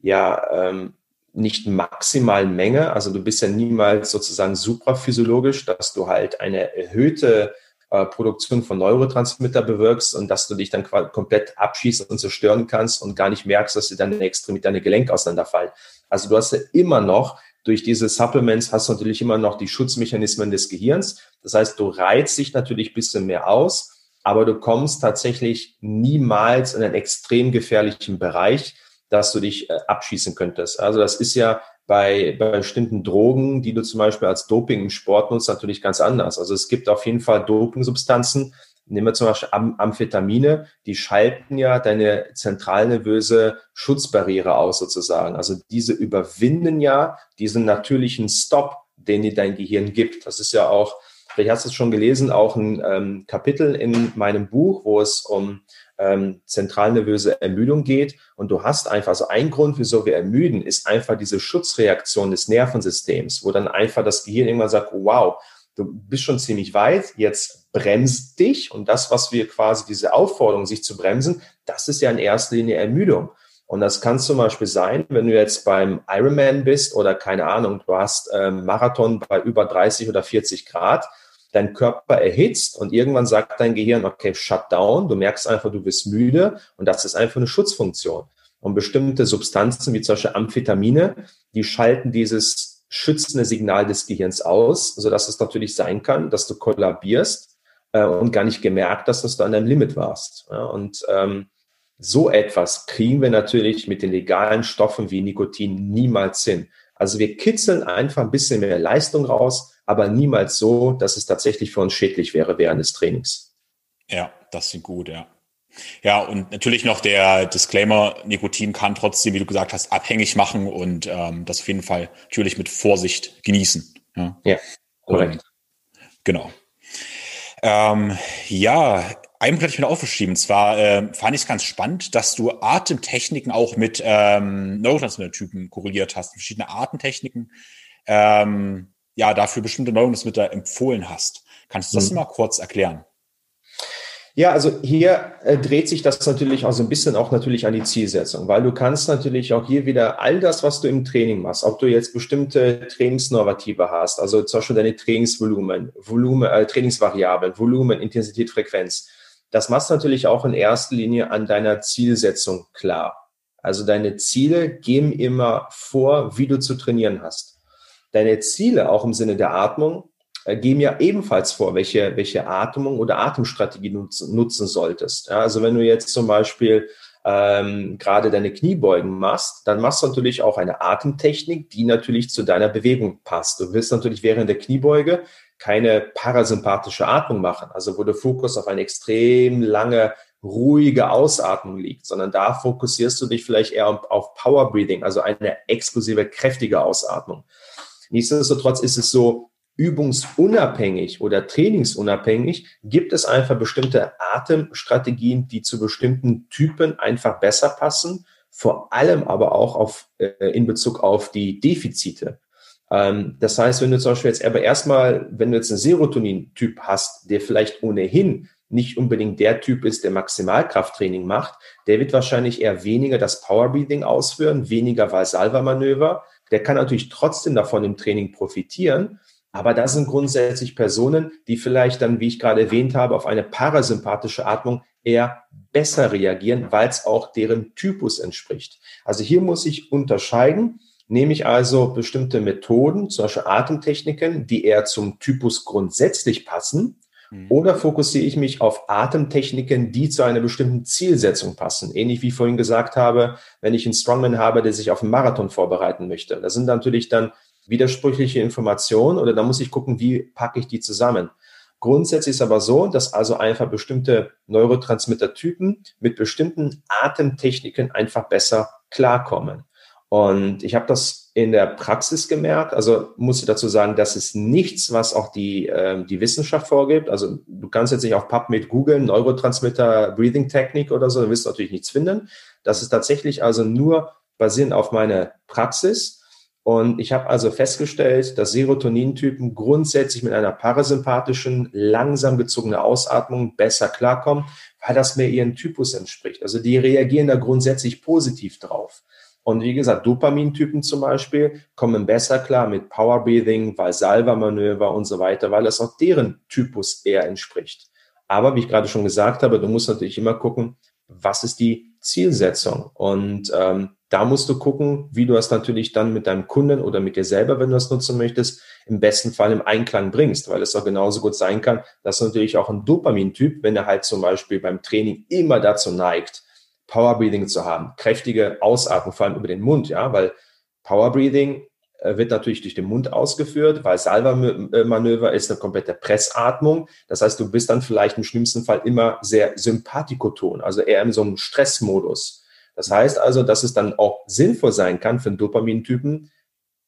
ja, ähm, nicht maximalen Menge. Also du bist ja niemals sozusagen supraphysiologisch, dass du halt eine erhöhte äh, Produktion von Neurotransmitter bewirkst und dass du dich dann komplett abschießen und zerstören kannst und gar nicht merkst, dass dir deine Extremit, deine Gelenke auseinanderfallen. Also du hast ja immer noch durch diese Supplements hast du natürlich immer noch die Schutzmechanismen des Gehirns. Das heißt, du reizt dich natürlich ein bisschen mehr aus, aber du kommst tatsächlich niemals in einen extrem gefährlichen Bereich, dass du dich äh, abschießen könntest. Also das ist ja bei, bei bestimmten Drogen, die du zum Beispiel als Doping im Sport nutzt, natürlich ganz anders. Also es gibt auf jeden Fall Dopingsubstanzen, Nehmen wir zum Beispiel Am Amphetamine, die schalten ja deine zentralnervöse Schutzbarriere aus sozusagen. Also diese überwinden ja diesen natürlichen Stop, den dir dein Gehirn gibt. Das ist ja auch, vielleicht hast du es schon gelesen, auch ein ähm, Kapitel in meinem Buch, wo es um ähm, zentralnervöse Ermüdung geht. Und du hast einfach, also ein Grund, wieso wir ermüden, ist einfach diese Schutzreaktion des Nervensystems, wo dann einfach das Gehirn irgendwann sagt, wow, du bist schon ziemlich weit, jetzt bremst dich und das, was wir quasi diese Aufforderung, sich zu bremsen, das ist ja in erster Linie Ermüdung. Und das kann zum Beispiel sein, wenn du jetzt beim Ironman bist oder keine Ahnung, du hast ähm, Marathon bei über 30 oder 40 Grad, dein Körper erhitzt und irgendwann sagt dein Gehirn, okay, shut down, du merkst einfach, du bist müde und das ist einfach eine Schutzfunktion. Und bestimmte Substanzen, wie zum Beispiel Amphetamine, die schalten dieses schützende Signal des Gehirns aus, so dass es natürlich sein kann, dass du kollabierst äh, und gar nicht gemerkt hast, dass du an deinem Limit warst. Ja, und ähm, so etwas kriegen wir natürlich mit den legalen Stoffen wie Nikotin niemals hin. Also wir kitzeln einfach ein bisschen mehr Leistung raus, aber niemals so, dass es tatsächlich für uns schädlich wäre während des Trainings. Ja, das sind gut, ja. Ja, und natürlich noch der Disclaimer, Nikotin kann trotzdem, wie du gesagt hast, abhängig machen und ähm, das auf jeden Fall natürlich mit Vorsicht genießen. Ja, ja korrekt. Und, genau. Ähm, ja, einen hatte ich mir aufgeschrieben. Und zwar äh, fand ich es ganz spannend, dass du Atemtechniken auch mit ähm, Neurotransmitter-Typen korreliert hast, verschiedene Atemtechniken, ähm, ja, dafür bestimmte Neurotransmitter empfohlen hast. Kannst du das mhm. mal kurz erklären? Ja, also hier äh, dreht sich das natürlich auch so ein bisschen auch natürlich an die Zielsetzung, weil du kannst natürlich auch hier wieder all das, was du im Training machst, ob du jetzt bestimmte Trainingsnormative hast, also zum Beispiel deine Trainingsvolumen, Volumen, äh, Trainingsvariablen, Volumen, Intensität, Frequenz, das machst du natürlich auch in erster Linie an deiner Zielsetzung klar. Also deine Ziele geben immer vor, wie du zu trainieren hast. Deine Ziele, auch im Sinne der Atmung, äh, geben ja ebenfalls vor, welche, welche Atmung oder Atemstrategie du nutzen, solltest. Ja, also wenn du jetzt zum Beispiel ähm, gerade deine Kniebeugen machst, dann machst du natürlich auch eine Atemtechnik, die natürlich zu deiner Bewegung passt. Du willst natürlich während der Kniebeuge keine parasympathische Atmung machen, also wo der Fokus auf eine extrem lange, ruhige Ausatmung liegt, sondern da fokussierst du dich vielleicht eher auf Power Breathing, also eine exklusive, kräftige Ausatmung. Nichtsdestotrotz ist es so, übungsunabhängig oder trainingsunabhängig gibt es einfach bestimmte Atemstrategien, die zu bestimmten Typen einfach besser passen, vor allem aber auch auf, äh, in Bezug auf die Defizite. Ähm, das heißt, wenn du zum Beispiel jetzt aber erstmal, wenn du jetzt einen Serotonin-Typ hast, der vielleicht ohnehin nicht unbedingt der Typ ist, der Maximalkrafttraining macht, der wird wahrscheinlich eher weniger das Power Breathing ausführen, weniger Valsalva-Manöver. Der kann natürlich trotzdem davon im Training profitieren, aber das sind grundsätzlich Personen, die vielleicht dann, wie ich gerade erwähnt habe, auf eine parasympathische Atmung eher besser reagieren, weil es auch deren Typus entspricht. Also hier muss ich unterscheiden. Nehme ich also bestimmte Methoden, zum Beispiel Atemtechniken, die eher zum Typus grundsätzlich passen. Oder fokussiere ich mich auf Atemtechniken, die zu einer bestimmten Zielsetzung passen? Ähnlich wie ich vorhin gesagt habe, wenn ich einen Strongman habe, der sich auf einen Marathon vorbereiten möchte. Das sind natürlich dann widersprüchliche Informationen oder da muss ich gucken, wie packe ich die zusammen. Grundsätzlich ist aber so, dass also einfach bestimmte Neurotransmittertypen mit bestimmten Atemtechniken einfach besser klarkommen. Und ich habe das in der Praxis gemerkt. Also muss ich dazu sagen, das ist nichts, was auch die, äh, die Wissenschaft vorgibt. Also du kannst jetzt nicht auf PubMed googeln, Neurotransmitter Breathing Technik oder so, du wirst natürlich nichts finden. Das ist tatsächlich also nur basierend auf meine Praxis. Und ich habe also festgestellt, dass Serotonintypen grundsätzlich mit einer parasympathischen, langsam gezogenen Ausatmung besser klarkommen, weil das mehr ihren Typus entspricht. Also die reagieren da grundsätzlich positiv drauf. Und wie gesagt, Dopamintypen zum Beispiel kommen besser klar mit Power Breathing, Valsalva-Manöver und so weiter, weil das auch deren Typus eher entspricht. Aber wie ich gerade schon gesagt habe, du musst natürlich immer gucken, was ist die Zielsetzung? Und ähm, da musst du gucken, wie du das natürlich dann mit deinem Kunden oder mit dir selber, wenn du das nutzen möchtest, im besten Fall im Einklang bringst, weil es auch genauso gut sein kann, dass natürlich auch ein Dopamintyp, wenn er halt zum Beispiel beim Training immer dazu neigt, Power Breathing zu haben, kräftige Ausatmung, vor allem über den Mund, ja, weil Power Breathing äh, wird natürlich durch den Mund ausgeführt, weil Salva-Manöver ist eine komplette Pressatmung. Das heißt, du bist dann vielleicht im schlimmsten Fall immer sehr sympathikoton, also eher in so einem Stressmodus. Das heißt also, dass es dann auch sinnvoll sein kann für einen Dopamintypen,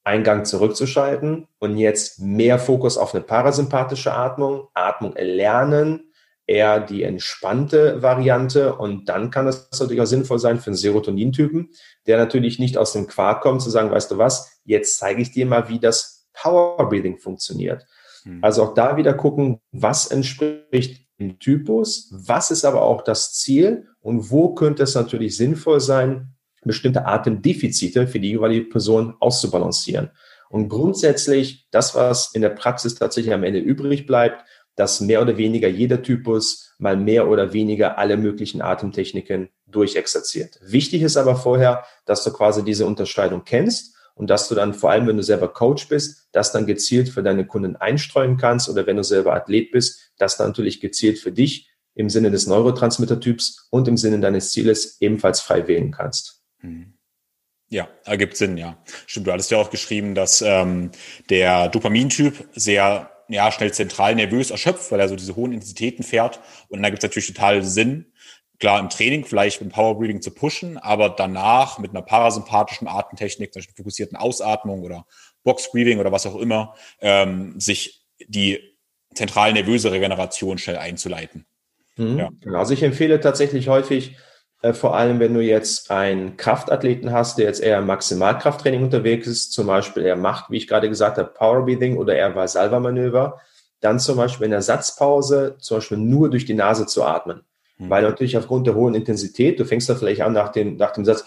Eingang zurückzuschalten und jetzt mehr Fokus auf eine parasympathische Atmung, Atmung erlernen, eher die entspannte Variante und dann kann es natürlich auch sinnvoll sein für einen Serotonintypen, der natürlich nicht aus dem Quark kommt, zu sagen, weißt du was, jetzt zeige ich dir mal, wie das Power Breathing funktioniert. Hm. Also auch da wieder gucken, was entspricht dem Typus, was ist aber auch das Ziel und wo könnte es natürlich sinnvoll sein, bestimmte Atemdefizite für die jeweilige Person auszubalancieren. Und grundsätzlich, das, was in der Praxis tatsächlich am Ende übrig bleibt, dass mehr oder weniger jeder Typus mal mehr oder weniger alle möglichen Atemtechniken durchexerziert. Wichtig ist aber vorher, dass du quasi diese Unterscheidung kennst und dass du dann vor allem, wenn du selber Coach bist, das dann gezielt für deine Kunden einstreuen kannst oder wenn du selber Athlet bist, das dann natürlich gezielt für dich im Sinne des Neurotransmittertyps und im Sinne deines Zieles ebenfalls frei wählen kannst. Mhm. Ja, ergibt Sinn, ja. Stimmt, du hattest ja auch geschrieben, dass ähm, der Dopamintyp sehr ja, schnell zentral nervös erschöpft, weil er so diese hohen Intensitäten fährt. Und da gibt es natürlich total Sinn, klar im Training vielleicht mit Power Breathing zu pushen, aber danach mit einer parasympathischen Atemtechnik, zum Beispiel fokussierten Ausatmung oder Box Breathing oder was auch immer, ähm, sich die zentral nervöse Regeneration schnell einzuleiten. Mhm. Ja. Genau. Also ich empfehle tatsächlich häufig, äh, vor allem wenn du jetzt einen Kraftathleten hast, der jetzt eher im Maximalkrafttraining unterwegs ist, zum Beispiel er macht, wie ich gerade gesagt habe, Power Breathing oder er war Salva-Manöver, dann zum Beispiel in der Satzpause zum Beispiel nur durch die Nase zu atmen. Mhm. Weil natürlich aufgrund der hohen Intensität, du fängst da vielleicht an, nach dem, nach dem Satz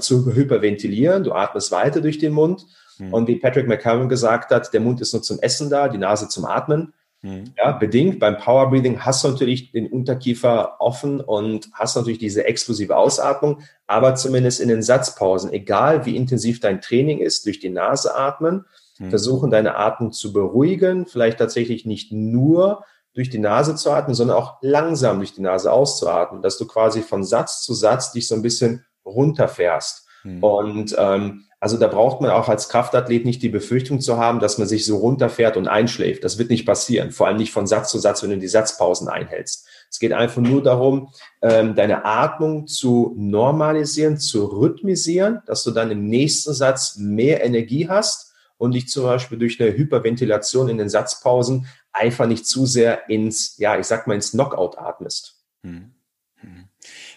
zu hyperventilieren, du atmest weiter durch den Mund. Mhm. Und wie Patrick McCallum gesagt hat, der Mund ist nur zum Essen da, die Nase zum Atmen. Mhm. Ja, bedingt. Beim Power Breathing hast du natürlich den Unterkiefer offen und hast natürlich diese explosive Ausatmung, aber zumindest in den Satzpausen, egal wie intensiv dein Training ist, durch die Nase atmen, mhm. versuchen deine Atmung zu beruhigen, vielleicht tatsächlich nicht nur durch die Nase zu atmen, sondern auch langsam durch die Nase auszuatmen, dass du quasi von Satz zu Satz dich so ein bisschen runterfährst. Mhm. Und ähm, also da braucht man auch als Kraftathlet nicht die Befürchtung zu haben, dass man sich so runterfährt und einschläft. Das wird nicht passieren. Vor allem nicht von Satz zu Satz, wenn du die Satzpausen einhältst. Es geht einfach nur darum, ähm, deine Atmung zu normalisieren, zu rhythmisieren, dass du dann im nächsten Satz mehr Energie hast und dich zum Beispiel durch eine Hyperventilation in den Satzpausen einfach nicht zu sehr ins, ja, ich sag mal, ins Knockout atmest. Hm. Hm.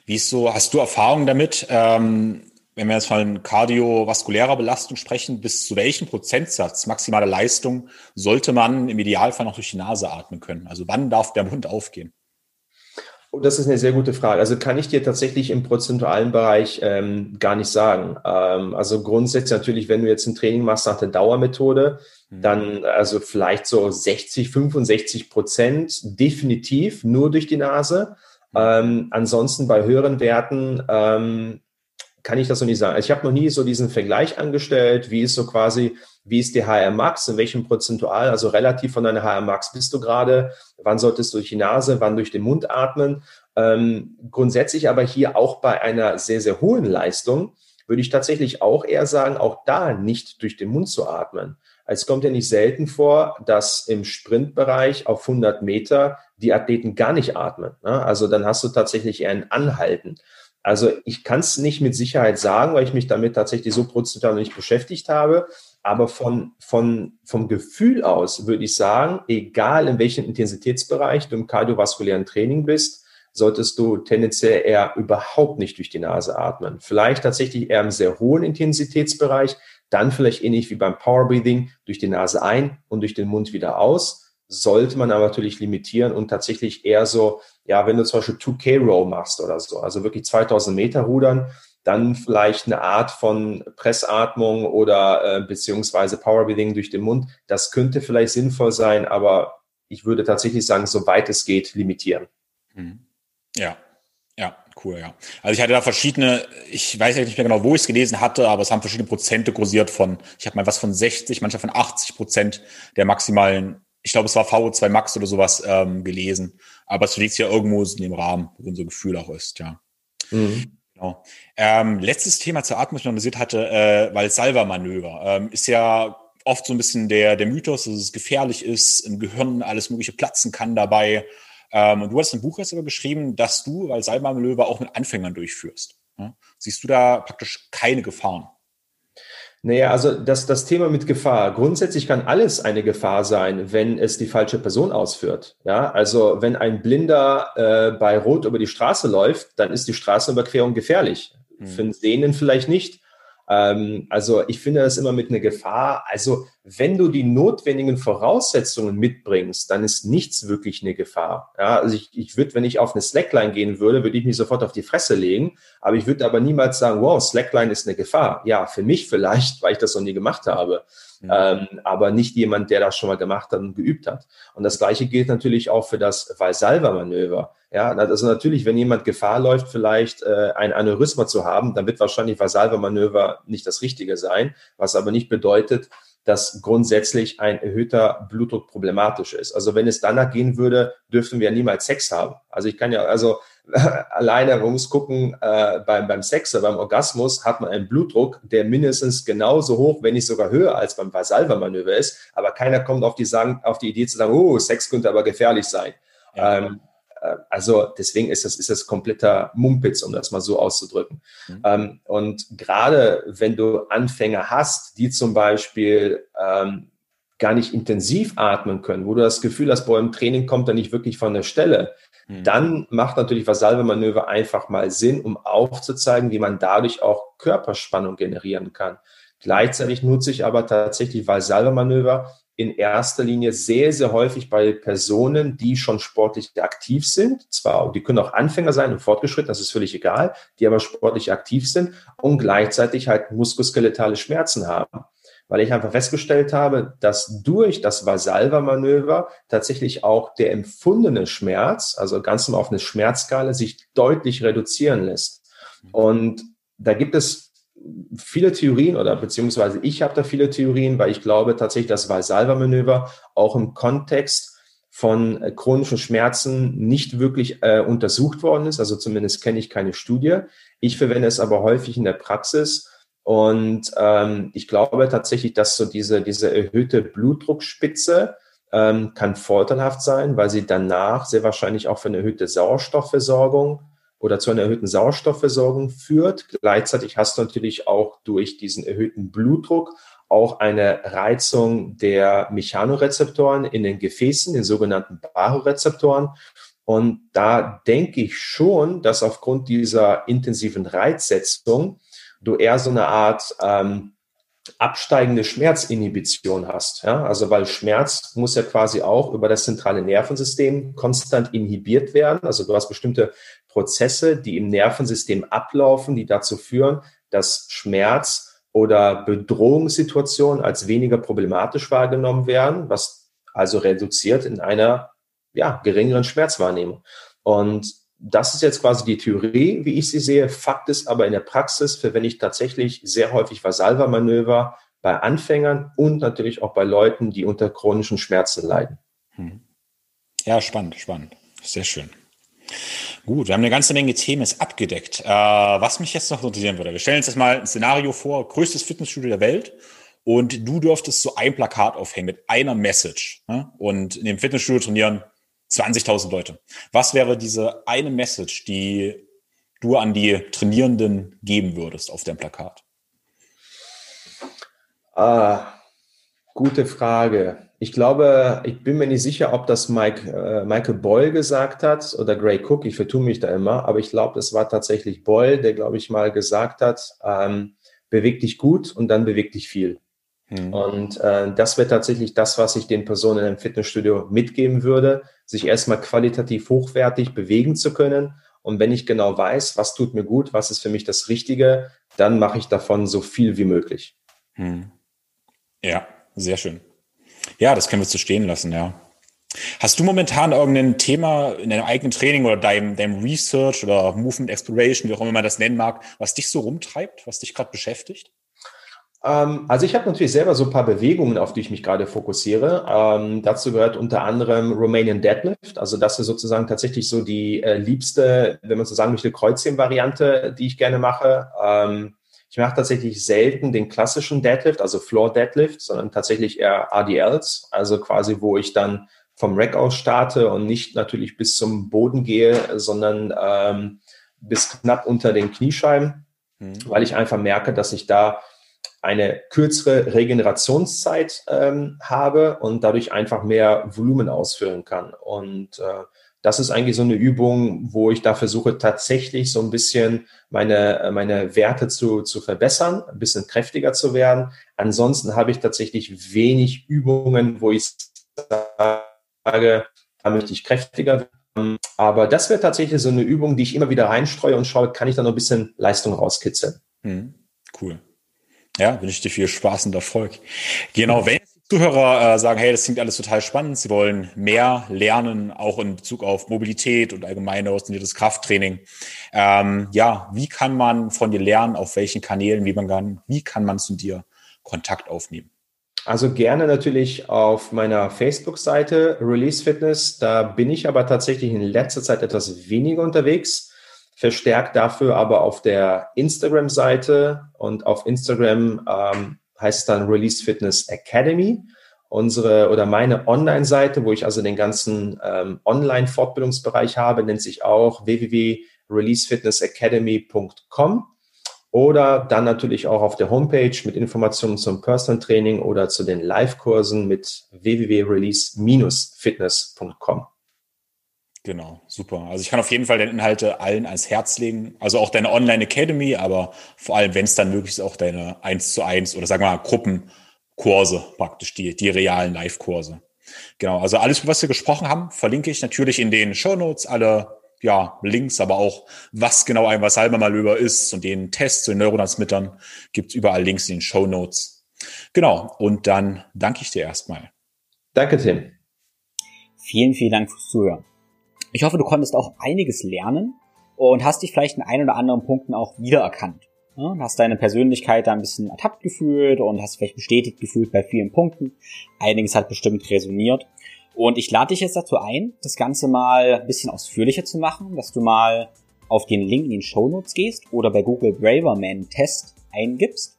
Wie ist so, hast du Erfahrung damit, ähm, wenn wir jetzt von kardiovaskulärer Belastung sprechen, bis zu welchem Prozentsatz maximale Leistung sollte man im Idealfall noch durch die Nase atmen können? Also wann darf der Mund aufgehen? Oh, das ist eine sehr gute Frage. Also kann ich dir tatsächlich im prozentualen Bereich ähm, gar nicht sagen. Ähm, also grundsätzlich natürlich, wenn du jetzt ein Training machst nach der Dauermethode, mhm. dann also vielleicht so 60, 65 Prozent definitiv nur durch die Nase. Mhm. Ähm, ansonsten bei höheren Werten ähm, kann ich das noch nicht sagen. Also ich habe noch nie so diesen Vergleich angestellt, wie ist so quasi, wie ist die HR Max, in welchem Prozentual, also relativ von deiner HR Max bist du gerade, wann solltest du durch die Nase, wann durch den Mund atmen. Ähm, grundsätzlich aber hier auch bei einer sehr, sehr hohen Leistung würde ich tatsächlich auch eher sagen, auch da nicht durch den Mund zu atmen. Es kommt ja nicht selten vor, dass im Sprintbereich auf 100 Meter die Athleten gar nicht atmen. Ne? Also dann hast du tatsächlich eher ein Anhalten. Also ich kann es nicht mit Sicherheit sagen, weil ich mich damit tatsächlich so prozentual nicht beschäftigt habe. Aber von, von, vom Gefühl aus würde ich sagen, egal in welchem Intensitätsbereich du im kardiovaskulären Training bist, solltest du tendenziell eher überhaupt nicht durch die Nase atmen. Vielleicht tatsächlich eher im sehr hohen Intensitätsbereich, dann vielleicht ähnlich wie beim Power Breathing durch die Nase ein und durch den Mund wieder aus sollte man aber natürlich limitieren und tatsächlich eher so, ja, wenn du zum Beispiel 2K Row machst oder so, also wirklich 2000 Meter rudern, dann vielleicht eine Art von Pressatmung oder äh, beziehungsweise Power Breathing durch den Mund. Das könnte vielleicht sinnvoll sein, aber ich würde tatsächlich sagen, soweit es geht, limitieren. Mhm. Ja, ja, cool, ja. Also ich hatte da verschiedene, ich weiß nicht mehr genau, wo ich es gelesen hatte, aber es haben verschiedene Prozente kursiert von, ich habe mal was von 60, manchmal von 80 Prozent der maximalen ich glaube, es war VO2 Max oder sowas ähm, gelesen. Aber es liegt ja irgendwo in dem Rahmen, wo unser Gefühl auch ist, ja. Mhm. Genau. Ähm, letztes Thema zur Atmung, analysiert hatte, äh, weil Salva-Manöver ähm, ist ja oft so ein bisschen der, der Mythos, dass es gefährlich ist, im Gehirn alles mögliche platzen kann dabei. Ähm, und du hast ein Buch jetzt aber geschrieben, dass du weil Salva-Manöver auch mit Anfängern durchführst. Ja? Siehst du da praktisch keine Gefahren? Naja, also das, das Thema mit Gefahr. Grundsätzlich kann alles eine Gefahr sein, wenn es die falsche Person ausführt. Ja, also wenn ein Blinder äh, bei Rot über die Straße läuft, dann ist die Straßenüberquerung gefährlich. Mhm. Für einen Sehenden vielleicht nicht. Ähm, also ich finde das immer mit einer Gefahr. Also wenn du die notwendigen Voraussetzungen mitbringst, dann ist nichts wirklich eine Gefahr. Ja, also ich, ich würde, wenn ich auf eine Slackline gehen würde, würde ich mich sofort auf die Fresse legen. Aber ich würde aber niemals sagen, wow, Slackline ist eine Gefahr. Ja, für mich vielleicht, weil ich das noch nie gemacht habe. Mhm. Ähm, aber nicht jemand, der das schon mal gemacht hat und geübt hat. Und das Gleiche gilt natürlich auch für das Valsalva-Manöver. Ja, also natürlich, wenn jemand Gefahr läuft, vielleicht äh, ein Aneurysma zu haben, dann wird wahrscheinlich Valsalva-Manöver nicht das Richtige sein, was aber nicht bedeutet, dass grundsätzlich ein erhöhter Blutdruck problematisch ist. Also wenn es danach gehen würde, dürften wir ja niemals Sex haben. Also ich kann ja, also alleine, man muss gucken, äh, beim, beim Sex oder beim Orgasmus hat man einen Blutdruck, der mindestens genauso hoch, wenn nicht sogar höher als beim Vasalva-Manöver ist. Aber keiner kommt auf die, sagen, auf die Idee zu sagen, oh, Sex könnte aber gefährlich sein. Ja. Ähm, äh, also deswegen ist das, ist das kompletter Mumpitz, um das mal so auszudrücken. Mhm. Ähm, und gerade wenn du Anfänger hast, die zum Beispiel ähm, gar nicht intensiv atmen können, wo du das Gefühl hast, boah, im Training kommt er nicht wirklich von der Stelle, mhm. dann macht natürlich Vasalve-Manöver einfach mal Sinn, um aufzuzeigen, wie man dadurch auch Körperspannung generieren kann. Gleichzeitig nutze ich aber tatsächlich Valsalva-Manöver in erster Linie sehr, sehr häufig bei Personen, die schon sportlich aktiv sind. Zwar, die können auch Anfänger sein und fortgeschritten, das ist völlig egal, die aber sportlich aktiv sind und gleichzeitig halt muskuloskeletale Schmerzen haben. Weil ich einfach festgestellt habe, dass durch das Vasalva-Manöver tatsächlich auch der empfundene Schmerz, also ganz auf eine Schmerzskala, sich deutlich reduzieren lässt. Und da gibt es viele Theorien oder beziehungsweise ich habe da viele Theorien, weil ich glaube tatsächlich, dass Valsalva-Manöver auch im Kontext von äh, chronischen Schmerzen nicht wirklich äh, untersucht worden ist. Also zumindest kenne ich keine Studie. Ich verwende es aber häufig in der Praxis. Und ähm, ich glaube tatsächlich, dass so diese, diese erhöhte Blutdruckspitze ähm, kann vorteilhaft sein, weil sie danach sehr wahrscheinlich auch für eine erhöhte Sauerstoffversorgung oder zu einer erhöhten Sauerstoffversorgung führt. Gleichzeitig hast du natürlich auch durch diesen erhöhten Blutdruck auch eine Reizung der Mechanorezeptoren in den Gefäßen, den sogenannten Barorezeptoren. Und da denke ich schon, dass aufgrund dieser intensiven Reizsetzung du eher so eine Art ähm, absteigende Schmerzinhibition hast. Ja? Also weil Schmerz muss ja quasi auch über das zentrale Nervensystem konstant inhibiert werden. Also du hast bestimmte Prozesse, die im Nervensystem ablaufen, die dazu führen, dass Schmerz oder Bedrohungssituationen als weniger problematisch wahrgenommen werden, was also reduziert in einer ja, geringeren Schmerzwahrnehmung. Und das ist jetzt quasi die Theorie, wie ich sie sehe. Fakt ist aber in der Praxis verwende ich tatsächlich sehr häufig Vasalva-Manöver bei Anfängern und natürlich auch bei Leuten, die unter chronischen Schmerzen leiden. Hm. Ja, spannend, spannend. Sehr schön. Gut, wir haben eine ganze Menge Themen abgedeckt. Äh, was mich jetzt noch interessieren würde, wir stellen uns jetzt mal ein Szenario vor, größtes Fitnessstudio der Welt und du dürftest so ein Plakat aufhängen mit einer Message ne? und in dem Fitnessstudio trainieren 20.000 Leute. Was wäre diese eine Message, die du an die Trainierenden geben würdest auf dem Plakat? Ah, gute Frage. Ich glaube, ich bin mir nicht sicher, ob das Mike, äh, Michael Boyle gesagt hat oder Gray Cook. Ich vertue mich da immer, aber ich glaube, es war tatsächlich Boyle, der, glaube ich, mal gesagt hat, ähm, beweg dich gut und dann beweg dich viel. Mhm. Und äh, das wäre tatsächlich das, was ich den Personen im Fitnessstudio mitgeben würde, sich erstmal qualitativ hochwertig bewegen zu können. Und wenn ich genau weiß, was tut mir gut, was ist für mich das Richtige, dann mache ich davon so viel wie möglich. Mhm. Ja, sehr schön. Ja, das können wir so stehen lassen, ja. Hast du momentan irgendein Thema in deinem eigenen Training oder deinem, deinem Research oder Movement Exploration, wie auch immer man das nennen mag, was dich so rumtreibt, was dich gerade beschäftigt? Ähm, also ich habe natürlich selber so ein paar Bewegungen, auf die ich mich gerade fokussiere. Ähm, dazu gehört unter anderem Romanian Deadlift. Also das ist sozusagen tatsächlich so die äh, liebste, wenn man so sagen möchte, Kreuzheben-Variante, die ich gerne mache. Ähm, ich mache tatsächlich selten den klassischen Deadlift, also Floor Deadlift, sondern tatsächlich eher ADLs, also quasi, wo ich dann vom Rack aus starte und nicht natürlich bis zum Boden gehe, sondern ähm, bis knapp unter den Kniescheiben, mhm. weil ich einfach merke, dass ich da eine kürzere Regenerationszeit ähm, habe und dadurch einfach mehr Volumen ausführen kann. Und äh, das ist eigentlich so eine Übung, wo ich da versuche, tatsächlich so ein bisschen meine, meine Werte zu, zu verbessern, ein bisschen kräftiger zu werden. Ansonsten habe ich tatsächlich wenig Übungen, wo ich sage, da möchte ich kräftiger werden. Aber das wäre tatsächlich so eine Übung, die ich immer wieder reinstreue und schaue, kann ich da noch ein bisschen Leistung rauskitzeln. Hm, cool. Ja, wünsche ich dir viel Spaß und Erfolg. Genau, wenn Zuhörer äh, sagen, hey, das klingt alles total spannend, sie wollen mehr lernen, auch in Bezug auf Mobilität und allgemein ausdefiniiertes Krafttraining. Ähm, ja, wie kann man von dir lernen, auf welchen Kanälen, wie man kann, wie kann man zu dir Kontakt aufnehmen? Also gerne natürlich auf meiner Facebook-Seite Release Fitness. Da bin ich aber tatsächlich in letzter Zeit etwas weniger unterwegs verstärkt dafür aber auf der Instagram-Seite und auf Instagram ähm, heißt es dann Release Fitness Academy. Unsere oder meine Online-Seite, wo ich also den ganzen ähm, Online-Fortbildungsbereich habe, nennt sich auch www.releasefitnessacademy.com oder dann natürlich auch auf der Homepage mit Informationen zum Personal Training oder zu den Live-Kursen mit www.release-fitness.com. Genau, super. Also ich kann auf jeden Fall deine Inhalte allen ans Herz legen. Also auch deine Online Academy, aber vor allem, wenn es dann möglich ist, auch deine 1 zu 1 oder sagen wir mal Gruppenkurse praktisch, die, die realen Live-Kurse. Genau, also alles, was wir gesprochen haben, verlinke ich natürlich in den Show Notes, alle ja, Links, aber auch was genau ein Vasalma Malöber ist und den Test zu den Neurotransmittern gibt's überall Links in den Show Notes. Genau, und dann danke ich dir erstmal. Danke, Tim. Vielen, vielen Dank fürs Zuhören. Ich hoffe, du konntest auch einiges lernen und hast dich vielleicht in ein oder anderen Punkten auch wiedererkannt. Ja, hast deine Persönlichkeit da ein bisschen ertappt gefühlt und hast vielleicht bestätigt gefühlt bei vielen Punkten. Einiges hat bestimmt resoniert. Und ich lade dich jetzt dazu ein, das Ganze mal ein bisschen ausführlicher zu machen, dass du mal auf den Link in den Show Notes gehst oder bei Google Braverman Test eingibst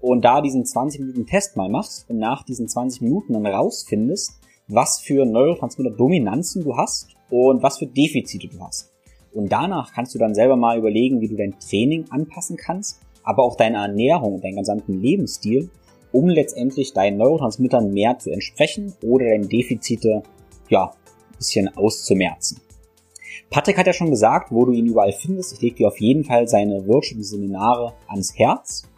und da diesen 20 Minuten Test mal machst und nach diesen 20 Minuten dann rausfindest, was für Neurotransmitter-Dominanzen du hast und was für Defizite du hast. Und danach kannst du dann selber mal überlegen, wie du dein Training anpassen kannst, aber auch deine Ernährung und deinen gesamten Lebensstil, um letztendlich deinen Neurotransmittern mehr zu entsprechen oder deine Defizite, ja, ein bisschen auszumerzen. Patrick hat ja schon gesagt, wo du ihn überall findest. Ich lege dir auf jeden Fall seine Workshop-Seminare ans Herz.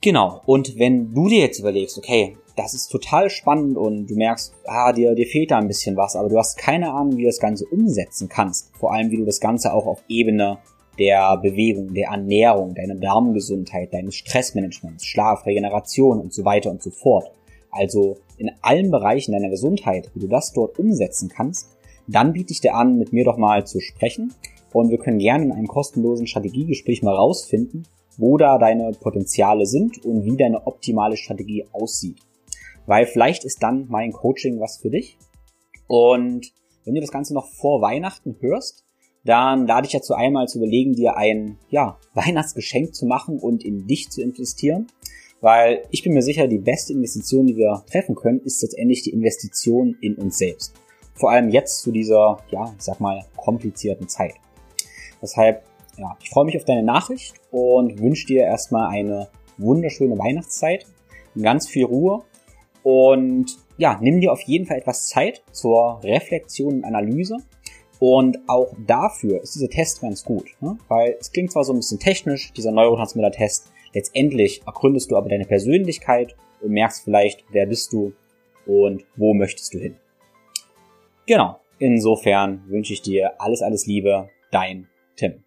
Genau. Und wenn du dir jetzt überlegst, okay, das ist total spannend und du merkst, ah, dir, dir fehlt da ein bisschen was, aber du hast keine Ahnung, wie du das Ganze umsetzen kannst. Vor allem, wie du das Ganze auch auf Ebene der Bewegung, der Ernährung, deiner Darmgesundheit, deines Stressmanagements, Schlaf, Regeneration und so weiter und so fort. Also in allen Bereichen deiner Gesundheit, wie du das dort umsetzen kannst, dann biete ich dir an, mit mir doch mal zu sprechen und wir können gerne in einem kostenlosen Strategiegespräch mal rausfinden, wo da deine Potenziale sind und wie deine optimale Strategie aussieht. Weil vielleicht ist dann mein Coaching was für dich. Und wenn du das Ganze noch vor Weihnachten hörst, dann lade ich dazu einmal zu überlegen, dir ein ja, Weihnachtsgeschenk zu machen und in dich zu investieren. Weil ich bin mir sicher, die beste Investition, die wir treffen können, ist letztendlich die Investition in uns selbst. Vor allem jetzt zu dieser, ja, ich sag mal, komplizierten Zeit. Deshalb, ja, ich freue mich auf deine Nachricht und wünsche dir erstmal eine wunderschöne Weihnachtszeit, ganz viel Ruhe und ja, nimm dir auf jeden Fall etwas Zeit zur Reflexion und Analyse. Und auch dafür ist dieser Test ganz gut, ne? weil es klingt zwar so ein bisschen technisch, dieser Neurotransmitter-Test, letztendlich ergründest du aber deine Persönlichkeit und merkst vielleicht, wer bist du und wo möchtest du hin. Genau, insofern wünsche ich dir alles, alles Liebe, dein Tim.